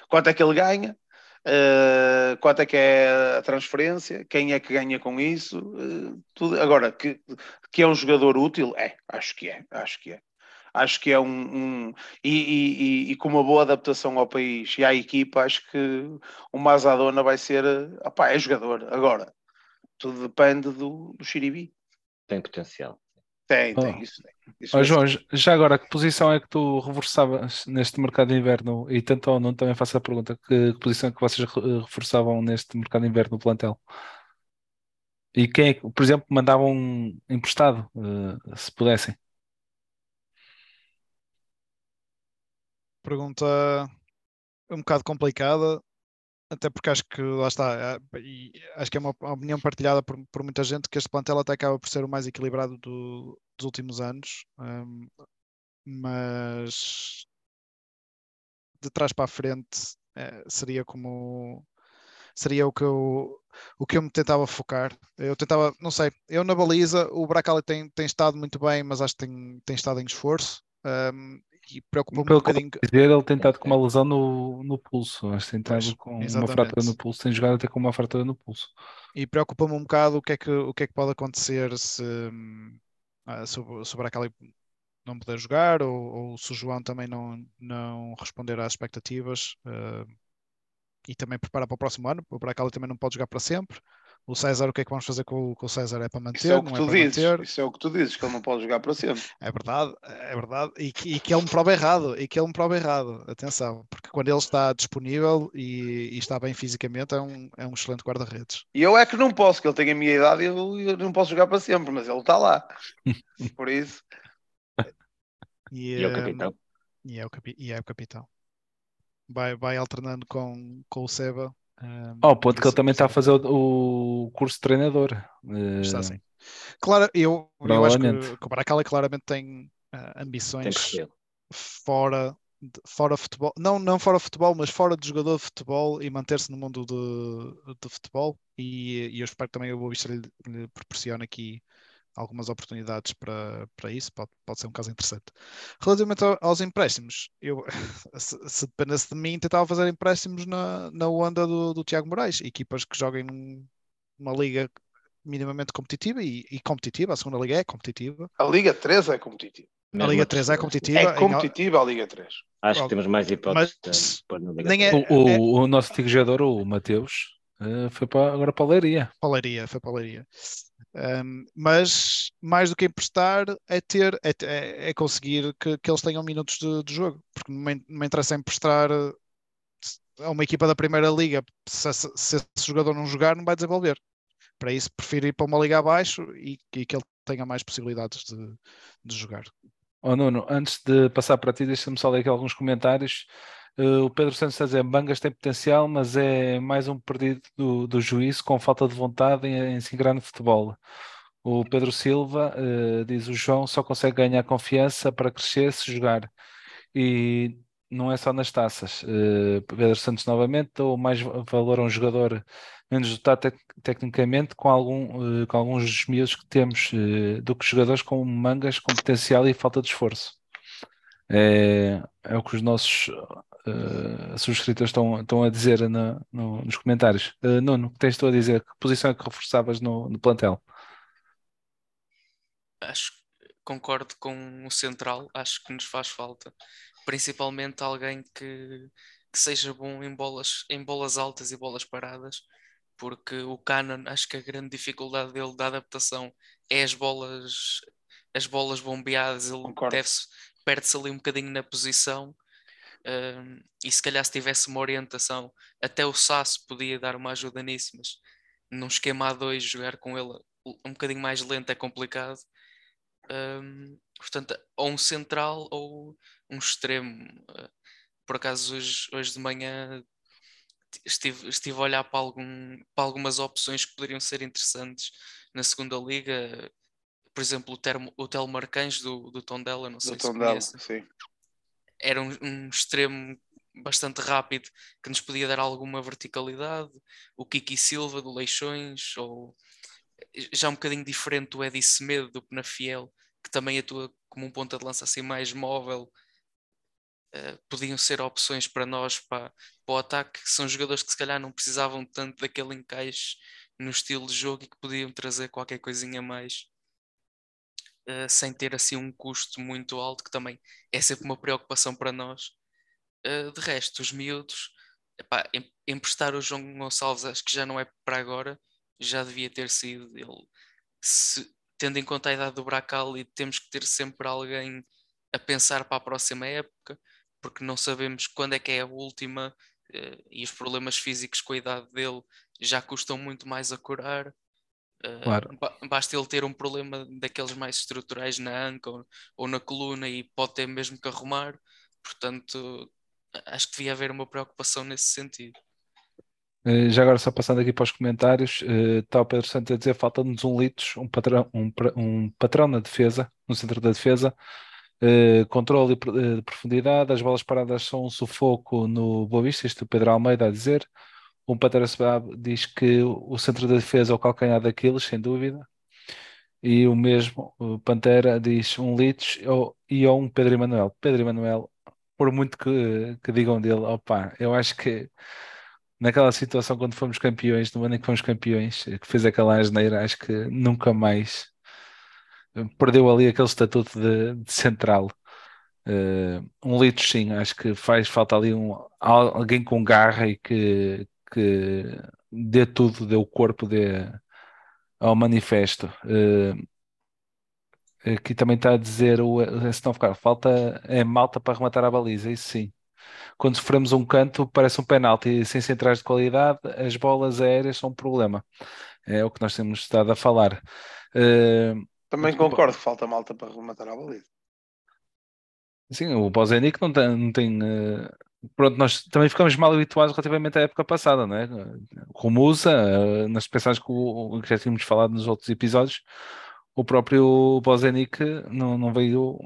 Quanto é que ele ganha? eh, quanto é que é a transferência? Quem é que ganha com isso? eh, tudo. Agora, que, que é um jogador útil? É, acho que é, acho que é. Acho que é um. um- e, e- e- e com uma boa adaptação ao país e à equipa, acho que o Mazadona vai ser. opá, é jogador. Agora, tudo depende do, do Xiribi. Tem potencial. Tem, tem, Oh. isso tem. Isso vai João, ser. já agora, que posição é que tu reforçavas neste mercado de inverno? E tanto ou não também faço a pergunta: que, que posição é que vocês re- reforçavam neste mercado de inverno no plantel? E quem é que, por exemplo, mandavam emprestado, eh, se pudessem? Pergunta um bocado complicada, até porque acho que lá está, é, acho que é uma opinião partilhada por, por muita gente que este plantel até acaba por ser o mais equilibrado do- dos últimos anos, hum, mas de trás para a frente eh, seria como seria o que eu o que eu me tentava focar. Eu tentava, não sei, eu na baliza, o Bracali tem, tem estado muito bem, mas acho que tem, tem estado em esforço. hum, e preocupa-me um bocadinho. dizer, ele tem estado com uma lesão no, no pulso. Acho que tem estado com uma exatamente. fratura no pulso, tem jogado até com uma fratura no pulso. E preocupa-me um bocado o que é que, o que, é que pode acontecer se, ah, se o Bracali não puder jogar ou, ou se o João também não, não responder às expectativas ah, e também preparar para o próximo ano. O Bracali também não pode jogar para sempre. O César, o que é que vamos fazer com, o- com o César? É para manter? Isso é o que não tu é dizes. manter? Isso é o que tu dizes, que ele não pode jogar para sempre. É verdade, é verdade. E que, e que ele me prova errado, e que ele me prova errado. Atenção, porque quando ele está disponível e, e está bem fisicamente, é um, é um excelente guarda-redes. E eu é que não posso, que ele tem a minha idade e eu, eu não posso jogar para sempre, mas ele está lá. Por isso, E, E é o eh, capitão. E é o, capi- e é o capitão. Vai, vai alternando com, com o Seba. Eh, Ao ponto que ele também está a fazer isso o, o curso de treinador. Eh, Está assim. Claro, eu, eu acho que, que o Baracala claramente tem eh, Tem ambições perfil. fora, de- fora futebol, não, não fora futebol, mas fora de jogador de futebol e manter-se no mundo de, de futebol. E, e eu espero que também o Boa Vista lhe, lhe proporcione aqui algumas oportunidades para, para isso. Pode, pode ser um caso interessante. Relativamente ao- aos empréstimos, eu, se, se dependesse de mim, tentava fazer empréstimos na, na onda do, do Tiago Moraes, equipas que joguem num- numa liga minimamente competitiva e, e competitiva, a segunda liga é competitiva. a Liga 3 é competitiva. A Liga a 3 é competitiva. É em competitiva a Liga 3. Acho que temos mais hipóteses Mas de é-. O, o, o nosso antigo jogador, o Mateus, eh, foi para, agora para a Leiria. Palaria, foi Palaria. Um, mas mais do que emprestar é ter é, é- é conseguir que, que eles tenham minutos de, de jogo, porque não me, interessa emprestar eh, a uma equipa da Primeira Liga se, esse- se esse jogador não jogar, não vai desenvolver. Para isso, prefiro ir para uma liga abaixo e, e que ele tenha mais possibilidades de, de jogar. Oh, Nuno, antes de passar para ti, deixa-me só ler aqui alguns comentários. Eh, o Pedro Santos está a dizer: tem potencial, mas é mais um perdido do, do juízo com falta de vontade em, em se ingrar no futebol. O Pedro Silva eh, diz: o João só consegue ganhar confiança para crescer se jogar. E não é só nas taças. Eh, Pedro Santos novamente dou mais va- valor a um jogador menos dotado tec- tecnicamente com, algum, com alguns dos miúdos que temos do que jogadores com mangas com potencial e falta de esforço. É, é o que os nossos eh, subscritores estão, estão a dizer na- no- nos comentários. Eh, Nuno, o que tens tu a dizer? Que posição é que reforçavas no, no plantel? acho que concordo com o central, acho que nos faz falta, principalmente alguém que, que seja bom em bolas, em bolas altas e bolas paradas, porque o Cannon, acho que a grande dificuldade dele da adaptação é as bolas, as bolas bombeadas, ele Concordo. Perde-se ali um bocadinho na posição. hum, e se calhar se tivesse uma orientação, até o Sasso podia dar uma ajuda nisso, mas num esquema A2 jogar com ele um bocadinho mais lento é complicado. Hum, portanto, ou um central ou um extremo, por acaso hoje, hoje de manhã estive, estive a olhar para, algum, para algumas opções que poderiam ser interessantes na segunda liga. Por exemplo, o, termo, o Telmarcães do, do Tondela, não sei Do se Tondela, conhece. sim. Era um, um extremo bastante rápido que nos podia dar alguma verticalidade. O Kiki Silva do Leixões, ou já um bocadinho diferente do Eddie Semedo do Penafiel, que também atua como um ponta de lança assim mais móvel. Uh, podiam ser opções para nós para, para o ataque, que são jogadores que se calhar não precisavam tanto daquele encaixe no estilo de jogo e que podiam trazer qualquer coisinha a mais uh, sem ter assim um custo muito alto, que também é sempre uma preocupação para nós. Uh, de resto, os miúdos, epá, em, emprestar o João Gonçalves acho que já não é para agora, já devia ter sido ele. Se, tendo em conta a idade do Bracal e temos que ter sempre alguém a pensar para a próxima época, porque não sabemos quando é que é a última uh, e os problemas físicos com a idade dele já custam muito mais a curar. Uh, Claro. ba- Basta ele ter um problema daqueles mais estruturais na anca ou, ou na coluna e pode ter mesmo que arrumar. Portanto, acho que devia haver uma preocupação nesse sentido. Eh, Já agora, só passando aqui para os comentários, eh, está o Pedro Santos a dizer: falta-nos um Litos, um patrão, um, um patrão na defesa, no centro da defesa, eh, controle de profundidade. As bolas paradas são um sufoco no Boa Vista. Isto o Pedro Almeida a dizer. Um Pantera Sebab diz que o centro da defesa é o calcanhar daqueles, sem dúvida. E o mesmo, o Pantera diz um Litos e ou um Pedro Emanuel. Pedro Emanuel, por muito que, que digam dele, opa, eu acho que naquela situação quando fomos campeões, no ano em que fomos campeões, que fez aquela asneira, acho que nunca mais eh, perdeu ali aquele estatuto de, de central. Eh, um Litos, sim, acho que faz falta ali um, al- alguém com garra e que, que dê tudo, dê o corpo, dê ao manifesto. Eh, aqui também está a dizer o se não ficar, falta é malta para rematar a baliza, isso sim. Quando sofremos um canto, parece um penalti, sem centrais de qualidade, as bolas aéreas são um problema. É o que nós temos estado a falar. Eh, Também concordo que falta malta para rematar a baliza. Sim, o Bozenic não tem, não tem eh, pronto, nós também ficamos mal habituados relativamente à época passada, não é? Com o Musa, eh, nas pensagens que, o- que já tínhamos falado nos outros episódios, o próprio Bozenic não, não veio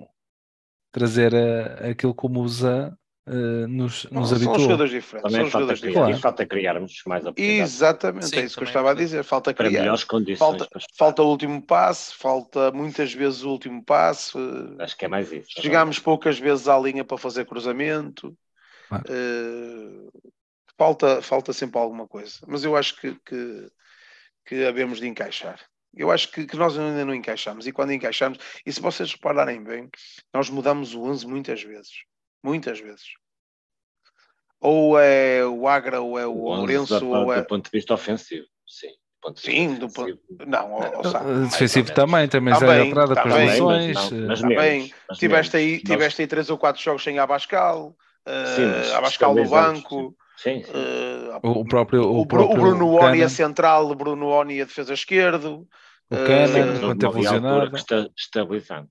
trazer eh, aquilo que o Musa eh, nos, Não, nos são habituou. jogadores diferentes. Também São falta jogadores criar, diferentes. e falta criarmos mais oportunidades Exatamente, Sim, é isso que eu estava a dizer. Falta para criar. melhores condições. Falta, falta o último passe, falta muitas vezes o último passe. eh, Acho que é mais isso. Chegámos poucas vezes à linha para fazer cruzamento. Claro. eh, falta, falta sempre alguma coisa. Mas eu acho que, que, que havemos de encaixar. Eu acho que, que nós ainda não encaixamos. E quando encaixamos, e se vocês repararem bem, nós mudamos o 11 muitas vezes. Muitas vezes. Ou é o Agra, ou é o, O 11 Lourenço, do, ou é. do ponto de vista ofensivo, sim. Do ponto de vista Sim, do defensivo, Não, mais Defensivo também, também Tá já bem, entrada tá com as mas não, eh, mas Tá mas Tiveste aí. Nós- tiveste aí três ou quatro jogos sem Abascal, mas uh, Abascal no banco, Sim, sim. uh, o, próprio, o, o próprio Bruno Oni a central, o Bruno Oni a defesa esquerdo, o eh, lesionado. que esta- estabilizamos.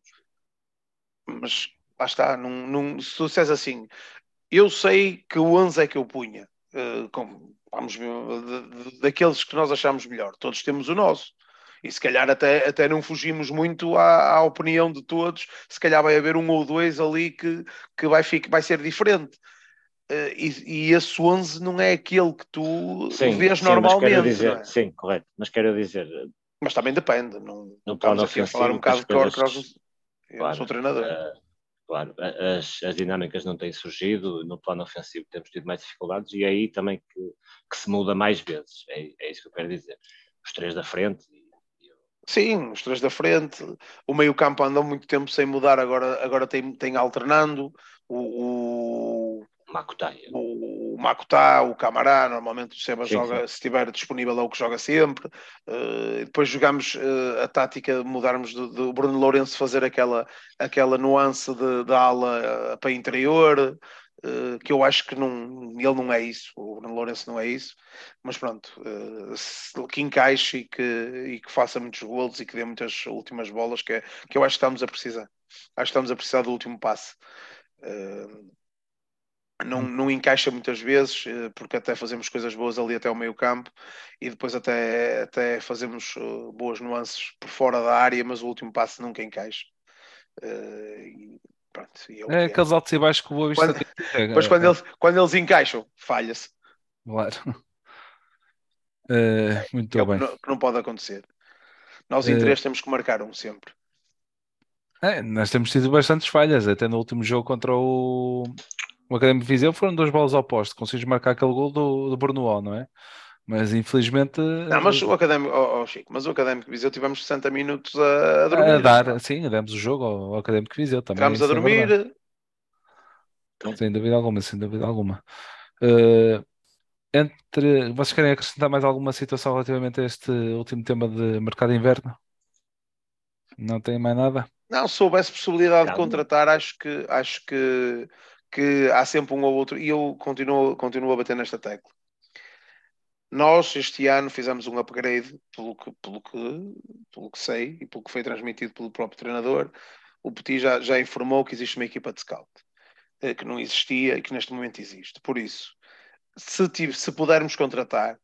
mas lá está, num, num, se tu disseres assim, eu sei que o 11 é que eu punha, uh, com- vamos ver, de- de- daqueles que nós achamos melhor, todos temos o nosso. E se calhar até, até não fugimos muito à, à opinião de todos, se calhar vai haver um ou dois ali que, que vai, ficar, vai ser diferente. Uh, e, e esse 11 não é aquele que tu Sim, vês sim, normalmente. não dizer, é? sim, correto. Mas quero dizer, Mas também depende. Não, No estamos aqui a falar um bocado de cor, coisas- não- eu claro, sou treinador. eh, claro, as, as dinâmicas não têm surgido, no plano ofensivo temos tido mais dificuldades e é aí também que, que se muda mais vezes. É, é isso que eu quero dizer. Os três da frente. Sim, os três da frente. O meio-campo andou muito tempo sem mudar, agora, agora tem, tem alternando. O, o, Macutaia. o Makutá, o Camará, normalmente o Seba Sim, joga, se estiver disponível, é o que joga sempre. Uh, depois jogamos uh, a tática de mudarmos do, Bruno Lourenço fazer aquela, aquela nuance de, de ala uh, para interior. Uh, que eu acho que não, ele não é isso, o Bruno Lourenço não é isso, mas pronto, uh, que encaixe e que, e que faça muitos golos e que dê muitas últimas bolas, que, é, que eu acho que estamos a precisar. Acho que estamos a precisar do último passe. Uh, não, não encaixa muitas vezes, eh, porque até fazemos coisas boas ali até o meio campo e depois até, até fazemos boas nuances por fora da área, mas o último passo nunca encaixa. Uh, pronto, e é, É é. aqueles altos e baixos que o Boa Vista Quando- tem. Depois quando eles, quando eles encaixam, falha-se. Claro. Eh, muito é o que bem. não, que não pode acontecer. Nós em Eh, três temos que marcar um sempre. É, nós temos tido bastantes falhas, até no último jogo contra o, o Académico de Viseu foram duas bolas ao posto, conseguimos marcar aquele gol do, do Bruno, não é? Mas infelizmente Não, mas o académico, oh, oh, Chico, mas o académico Viseu tivemos 60 minutos a, a dormir. a dar, sim, demos o jogo ao, ao Académico Viseu também. Ficámos a é dormir. verdade. Sem dúvida alguma, sem dúvida alguma. Eh, entre, vocês querem acrescentar mais alguma situação relativamente a este último tema de mercado de inverno? Não tem mais nada? Não, se houvesse possibilidade de contratar, acho que acho que, que há sempre um ou outro, e eu continuo, continuo a bater nesta tecla. Nós, este ano, fizemos um upgrade, pelo que, pelo que, pelo que sei e pelo que foi transmitido pelo próprio treinador. O Petit já, já informou que existe uma equipa de scout, eh, que não existia e que neste momento existe. Por isso, se, se pudermos contratar,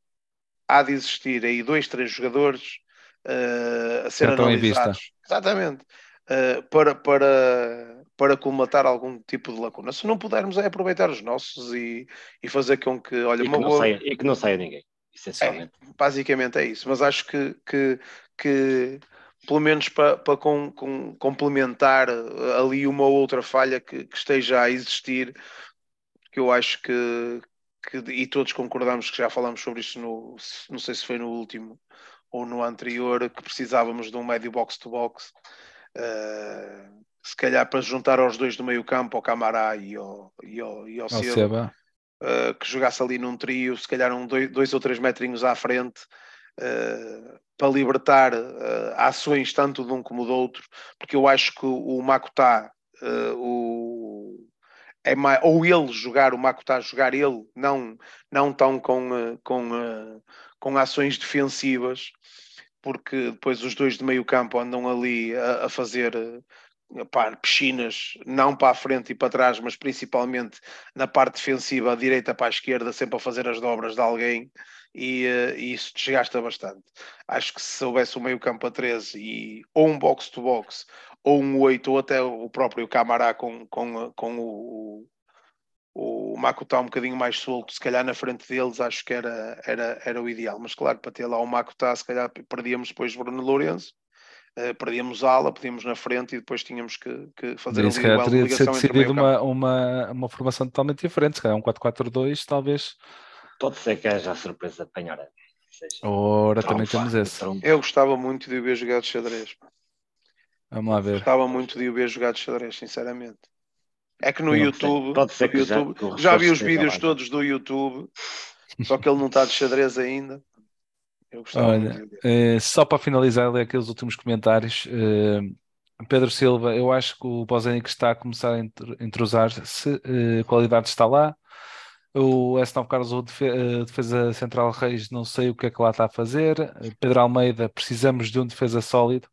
há de existir aí dois, três jogadores eh, a ser Já estão em vista. analisados. Exatamente. eh, para, para, para colmatar algum tipo de lacuna. Se não pudermos, é aproveitar os nossos e, e fazer com que, olha, E uma que, não boa- saia, e que não saia ninguém, essencialmente. basicamente é isso. Mas acho que, que, que pelo menos para, para com, com- complementar eh, ali uma ou outra falha que, que esteja a existir, que eu acho que, que e todos concordamos que já falamos sobre isto no, não sei se foi no último ou no anterior, que precisávamos de um médio box-to-box. eh, se calhar para juntar aos dois do meio campo, ao Camará e ao, e ao, e ao Ao Seba, Seba. Uh, que jogasse ali num trio, se calhar um dois, dois ou três metrinhos à frente, uh, para libertar uh, ações tanto de um como do outro, porque eu acho que o, Makutá, o, é mais, ou ele jogar, o Makutá jogar ele, não, não tão com, com, com ações defensivas, porque depois os dois de meio campo andam ali a, a fazer pá, piscinas, não para a frente e para trás, mas principalmente na parte defensiva, direita para a esquerda, sempre a fazer as dobras de alguém, e, uh, e isso desgasta bastante. Acho que se houvesse um meio campo a 13 e ou um box-to-box, ou um 8, ou até o próprio Camará com, com, com o, o Makutá um bocadinho mais solto, se calhar na frente deles, acho que era, era, era o ideal. Mas claro, para ter lá o Makutá, se calhar perdíamos depois Bruno Lourenço, uh, perdíamos a ala, podíamos na frente e depois tínhamos que, que fazer Isso ali uma teria de ser decidido uma, uma, uma formação totalmente diferente, se calhar um 4-4-2, talvez. Pode ser que haja a surpresa de. Seja, Ora, também temos esse. Eu gostava muito de o ver jogar de xadrez. Vamos lá ver. Gostava muito de o ver jogar de xadrez, sinceramente. É que no YouTube, pode ser no que já- YouTube- o já, vi os vídeos lá. todos do YouTube, só que ele não está de xadrez ainda. Eu gostava Olha. Eh, só para finalizar, ler aqueles últimos comentários. eh, Pedro Silva, eu acho que o Bozenic está a começar a entr- entrosar-se, eh, qualidade está lá. O S9 Carlos, o defe- defesa central Reis, não sei o que é que lá está a fazer. Pedro Almeida, precisamos de um defesa sólido.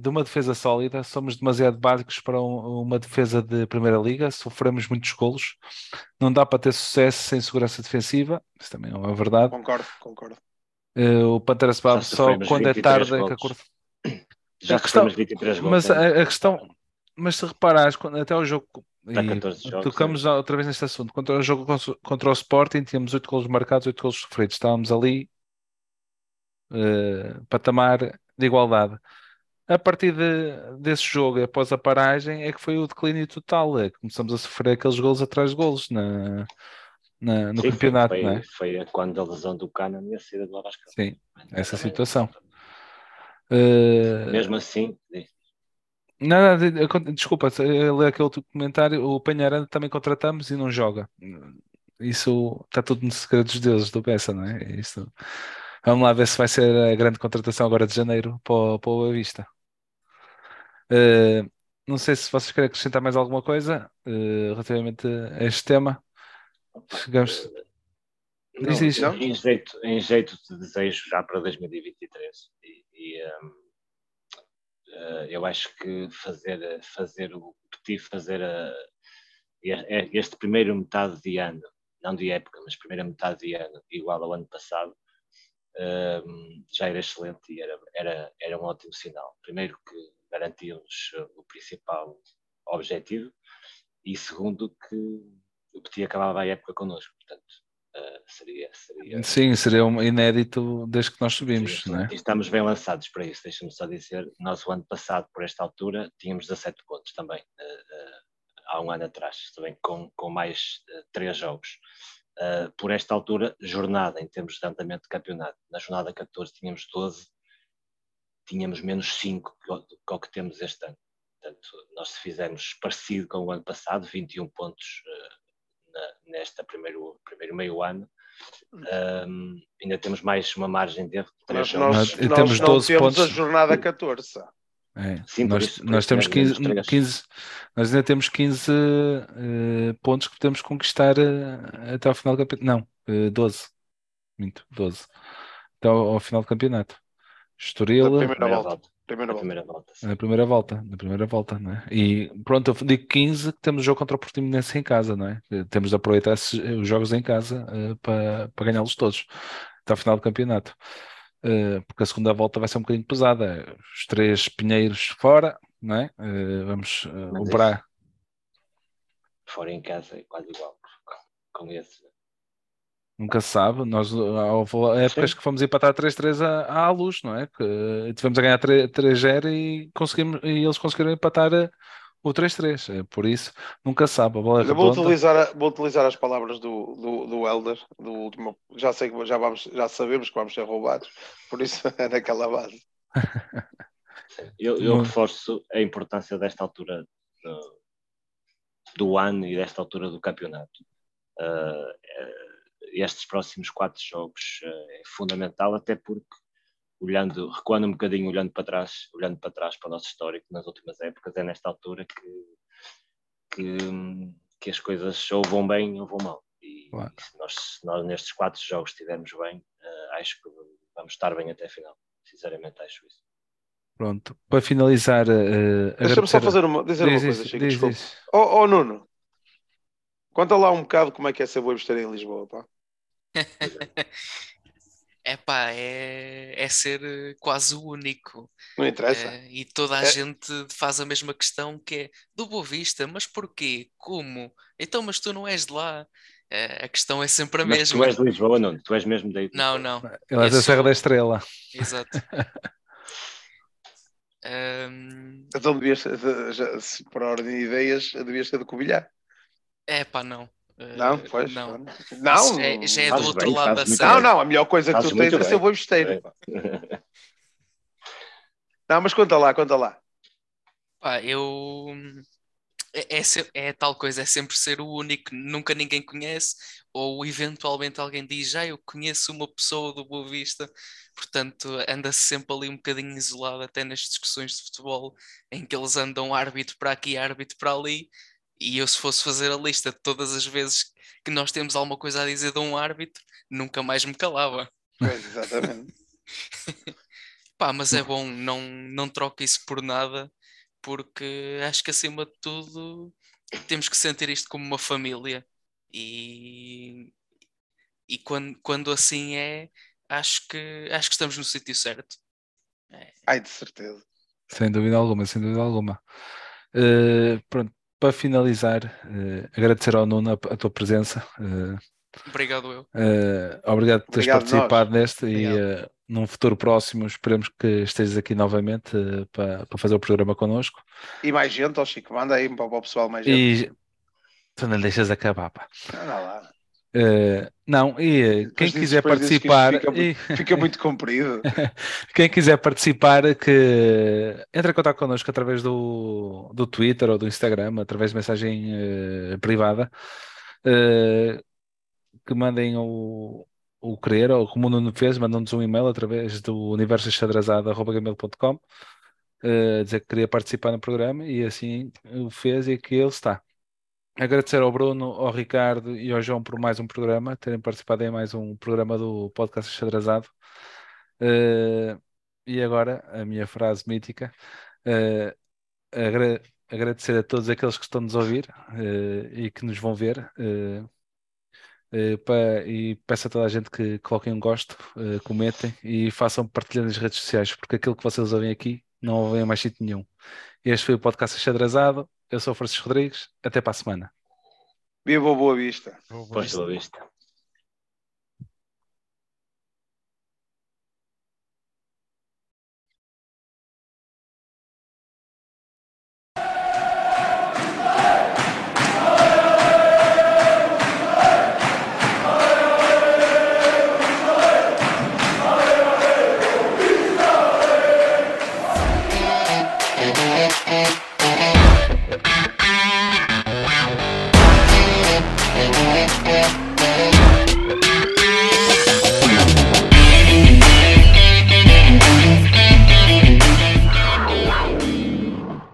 De uma defesa sólida, somos demasiado básicos para um- uma defesa de Primeira Liga, sofremos muitos golos. Não dá para ter sucesso sem segurança defensiva, isso também é uma verdade. Concordo, concordo. Eh, o Pantera Sebab Já só quando é 23 tarde é que acorda. Já A questão- sofremos 23 gols. Mas né? a, a questão, mas se reparares, quando- até o jogo, 14 jogos, tocamos outra vez neste assunto, contra o jogo contra, o Sporting, tínhamos 8 golos marcados, 8 golos sofridos, estávamos ali, eh, patamar de igualdade. A partir de- desse jogo, após a paragem, é que foi o declínio total, é que começamos a sofrer aqueles golos atrás de golos na, na- no Sim, campeonato, foi, não é? foi quando a lesão do Cana e a saída do Abascal. Sim, essa situação. Eh, Mesmo assim, diz. Não, não, de- de- desculpa, ler aquele outro comentário. O Penharanda também contratamos e não joga. Isso está tudo nos segredos dos deuses do Bessa, não é? Isso. Vamos lá ver se vai ser a grande contratação agora de janeiro para o, para o Boa Vista. Eh, não sei se vocês querem acrescentar mais alguma coisa eh, relativamente a este tema. Chegamos. Não, Diz, diz. Em, jeito, em jeito de desejo já para 2023 e, e, hum, eh, eu acho que fazer, fazer o Petit fazer a, este primeiro metade de ano, não de época, mas primeira metade de ano, igual ao ano passado, um, já era excelente e era, era, era um ótimo sinal. Primeiro que garantíamos o principal objetivo e segundo que o Petit acabava a época connosco, portanto uh, seria, seria... Sim, seria um inédito desde que nós subimos, sim, é? estamos bem lançados para isso, deixa-me só dizer, nós o ano passado, por esta altura, tínhamos 17 pontos também, uh, uh, há um ano atrás, também com, com mais três jogos. Uh, por esta altura, jornada em termos de andamento de campeonato. Na jornada 14 tínhamos 12, tínhamos menos 5 que, que o que temos este ano. Portanto, nós se fizermos parecido com o ano passado, 21 pontos uh, na, nesta primeiro, primeiro meio ano, um, ainda temos mais uma margem de erro de 3 jogos. Nós, nós, temos 12 temos pontos. a jornada 14. É. Sim, nós, isso, nós temos 15, 15, nós ainda temos 15 uh, eh, pontos que podemos conquistar uh, até ao final do campeonato. Não, uh, 12. Muito, 12. Até ao, ao final do campeonato. Estoril. Na primeira volta. Primeira volta. Primeira volta na primeira volta, na primeira volta, não é? E pronto, eu digo 15 que temos o jogo contra o Portimonense em casa, não é? Temos de aproveitar esses, os jogos em casa uh, para, para ganhá-los todos até ao final do campeonato. Uh, porque a segunda volta vai ser um bocadinho pesada. Os três pinheiros fora, não é? Uh, vamos uh, operar. Fora em casa é quase igual com, com esse. Nunca se sabe. Nós, houve épocas Sim. que fomos empatar 3-3 à, à luz, não é? Que tivemos a ganhar 3-0 e, conseguimos, e eles conseguiram empatar o 3-3. É por isso, nunca se sabe. A bola é vou, utilizar, vou utilizar as palavras do, do, do Elder, do último. Já sei que já, vamos, já sabemos que vamos ser roubados, por isso é naquela base. eu, eu reforço a importância desta altura do, do, ano e desta altura do campeonato. Uh, estes próximos quatro jogos uh, é fundamental, até porque olhando, recuando um bocadinho, olhando para trás, olhando para trás para o nosso histórico nas últimas épocas, é nesta altura que, que, que as coisas ou vão bem ou vão mal. E, claro. e se, nós, se, nós, nestes quatro jogos estivermos bem, uh, acho que vamos estar bem até a final. Sinceramente, acho isso. Pronto, para finalizar. Uh, Deixa-me só fazer uma, dizer diz, uma coisa, Chico, diz, desculpa. Oh, oh, Nuno, conta lá um bocado como é que é ser estar em Lisboa, pá. É pá, é, é ser eh, quase o único. Não interessa. É, e toda a é. gente faz a mesma questão que é do Boa Vista, mas porquê? Como? Então, mas tu não és de lá. É, a questão é sempre a mas mesma. Tu és de Lisboa, não? Tu és mesmo daí? Não, não. Ele é da Serra da Estrela. Exato. um... Então devias, já, se por ordem de ideias, devias ser de Covilhã. É pá, não. Não, pois. Não, não. Já, é, já é do outro bem, lado da série. Não, não, a melhor coisa que tu tens é ser bom esteiro. não, mas conta lá, conta lá. Pá, eu. É, é, é, tal coisa, é sempre ser o único, nunca ninguém conhece, ou eventualmente alguém diz, já ah, eu conheço uma pessoa do Boa Vista, portanto anda-se sempre ali um bocadinho isolado, até nas discussões de futebol, em que eles andam árbitro para aqui, árbitro para ali, e eu, se fosse fazer a lista de todas as vezes que nós temos alguma coisa a dizer de um árbitro, nunca mais me calava. Pois, exatamente. Pá, mas é bom, não, não troca isso por nada, porque acho que acima de tudo temos que sentir isto como uma família. E, e quando, quando assim é, acho que, acho que estamos no sítio certo. É. Ai, de certeza. Sem dúvida alguma, sem dúvida alguma. Uh, pronto, para finalizar, uh, agradecer ao Nuno a, a tua presença. Uh, obrigado eu. Uh, obrigado por teres obrigado participado nós. neste obrigado. e num futuro próximo esperemos que estejas aqui novamente para, para fazer o programa connosco. E mais gente, ó Chico, manda aí para o pessoal mais gente. E tu não deixas acabar, pá. Não, não lá. Uh, não, e uh, quem quiser participar. Fica, e... fica, muito comprido. quem quiser participar, que entre em contato connosco através do, do Twitter ou do Instagram, através de mensagem uh, privada, que mandem o, o querer, ou como o Nuno fez, mandam-nos um e-mail através do universoxadrezado.com, dizer que queria participar no programa e assim o fez e aqui ele está agradecer ao Bruno, ao Ricardo e ao João por mais um programa, terem participado em mais um programa do podcast Xadrezado. Uh, e agora, a minha frase mítica. Uh, agradecer a todos aqueles que estão nos a ouvir uh, e que nos vão ver. Pa, e peço a toda a gente que coloquem um gosto, comentem e façam partilhar nas redes sociais, porque aquilo que vocês ouvem aqui não ouvem mais sítio nenhum. Este foi o podcast Achadrazado. Eu sou o Francisco Rodrigues. Até para a semana. Viva Boa Vista. Boa Vista. Boa Vista.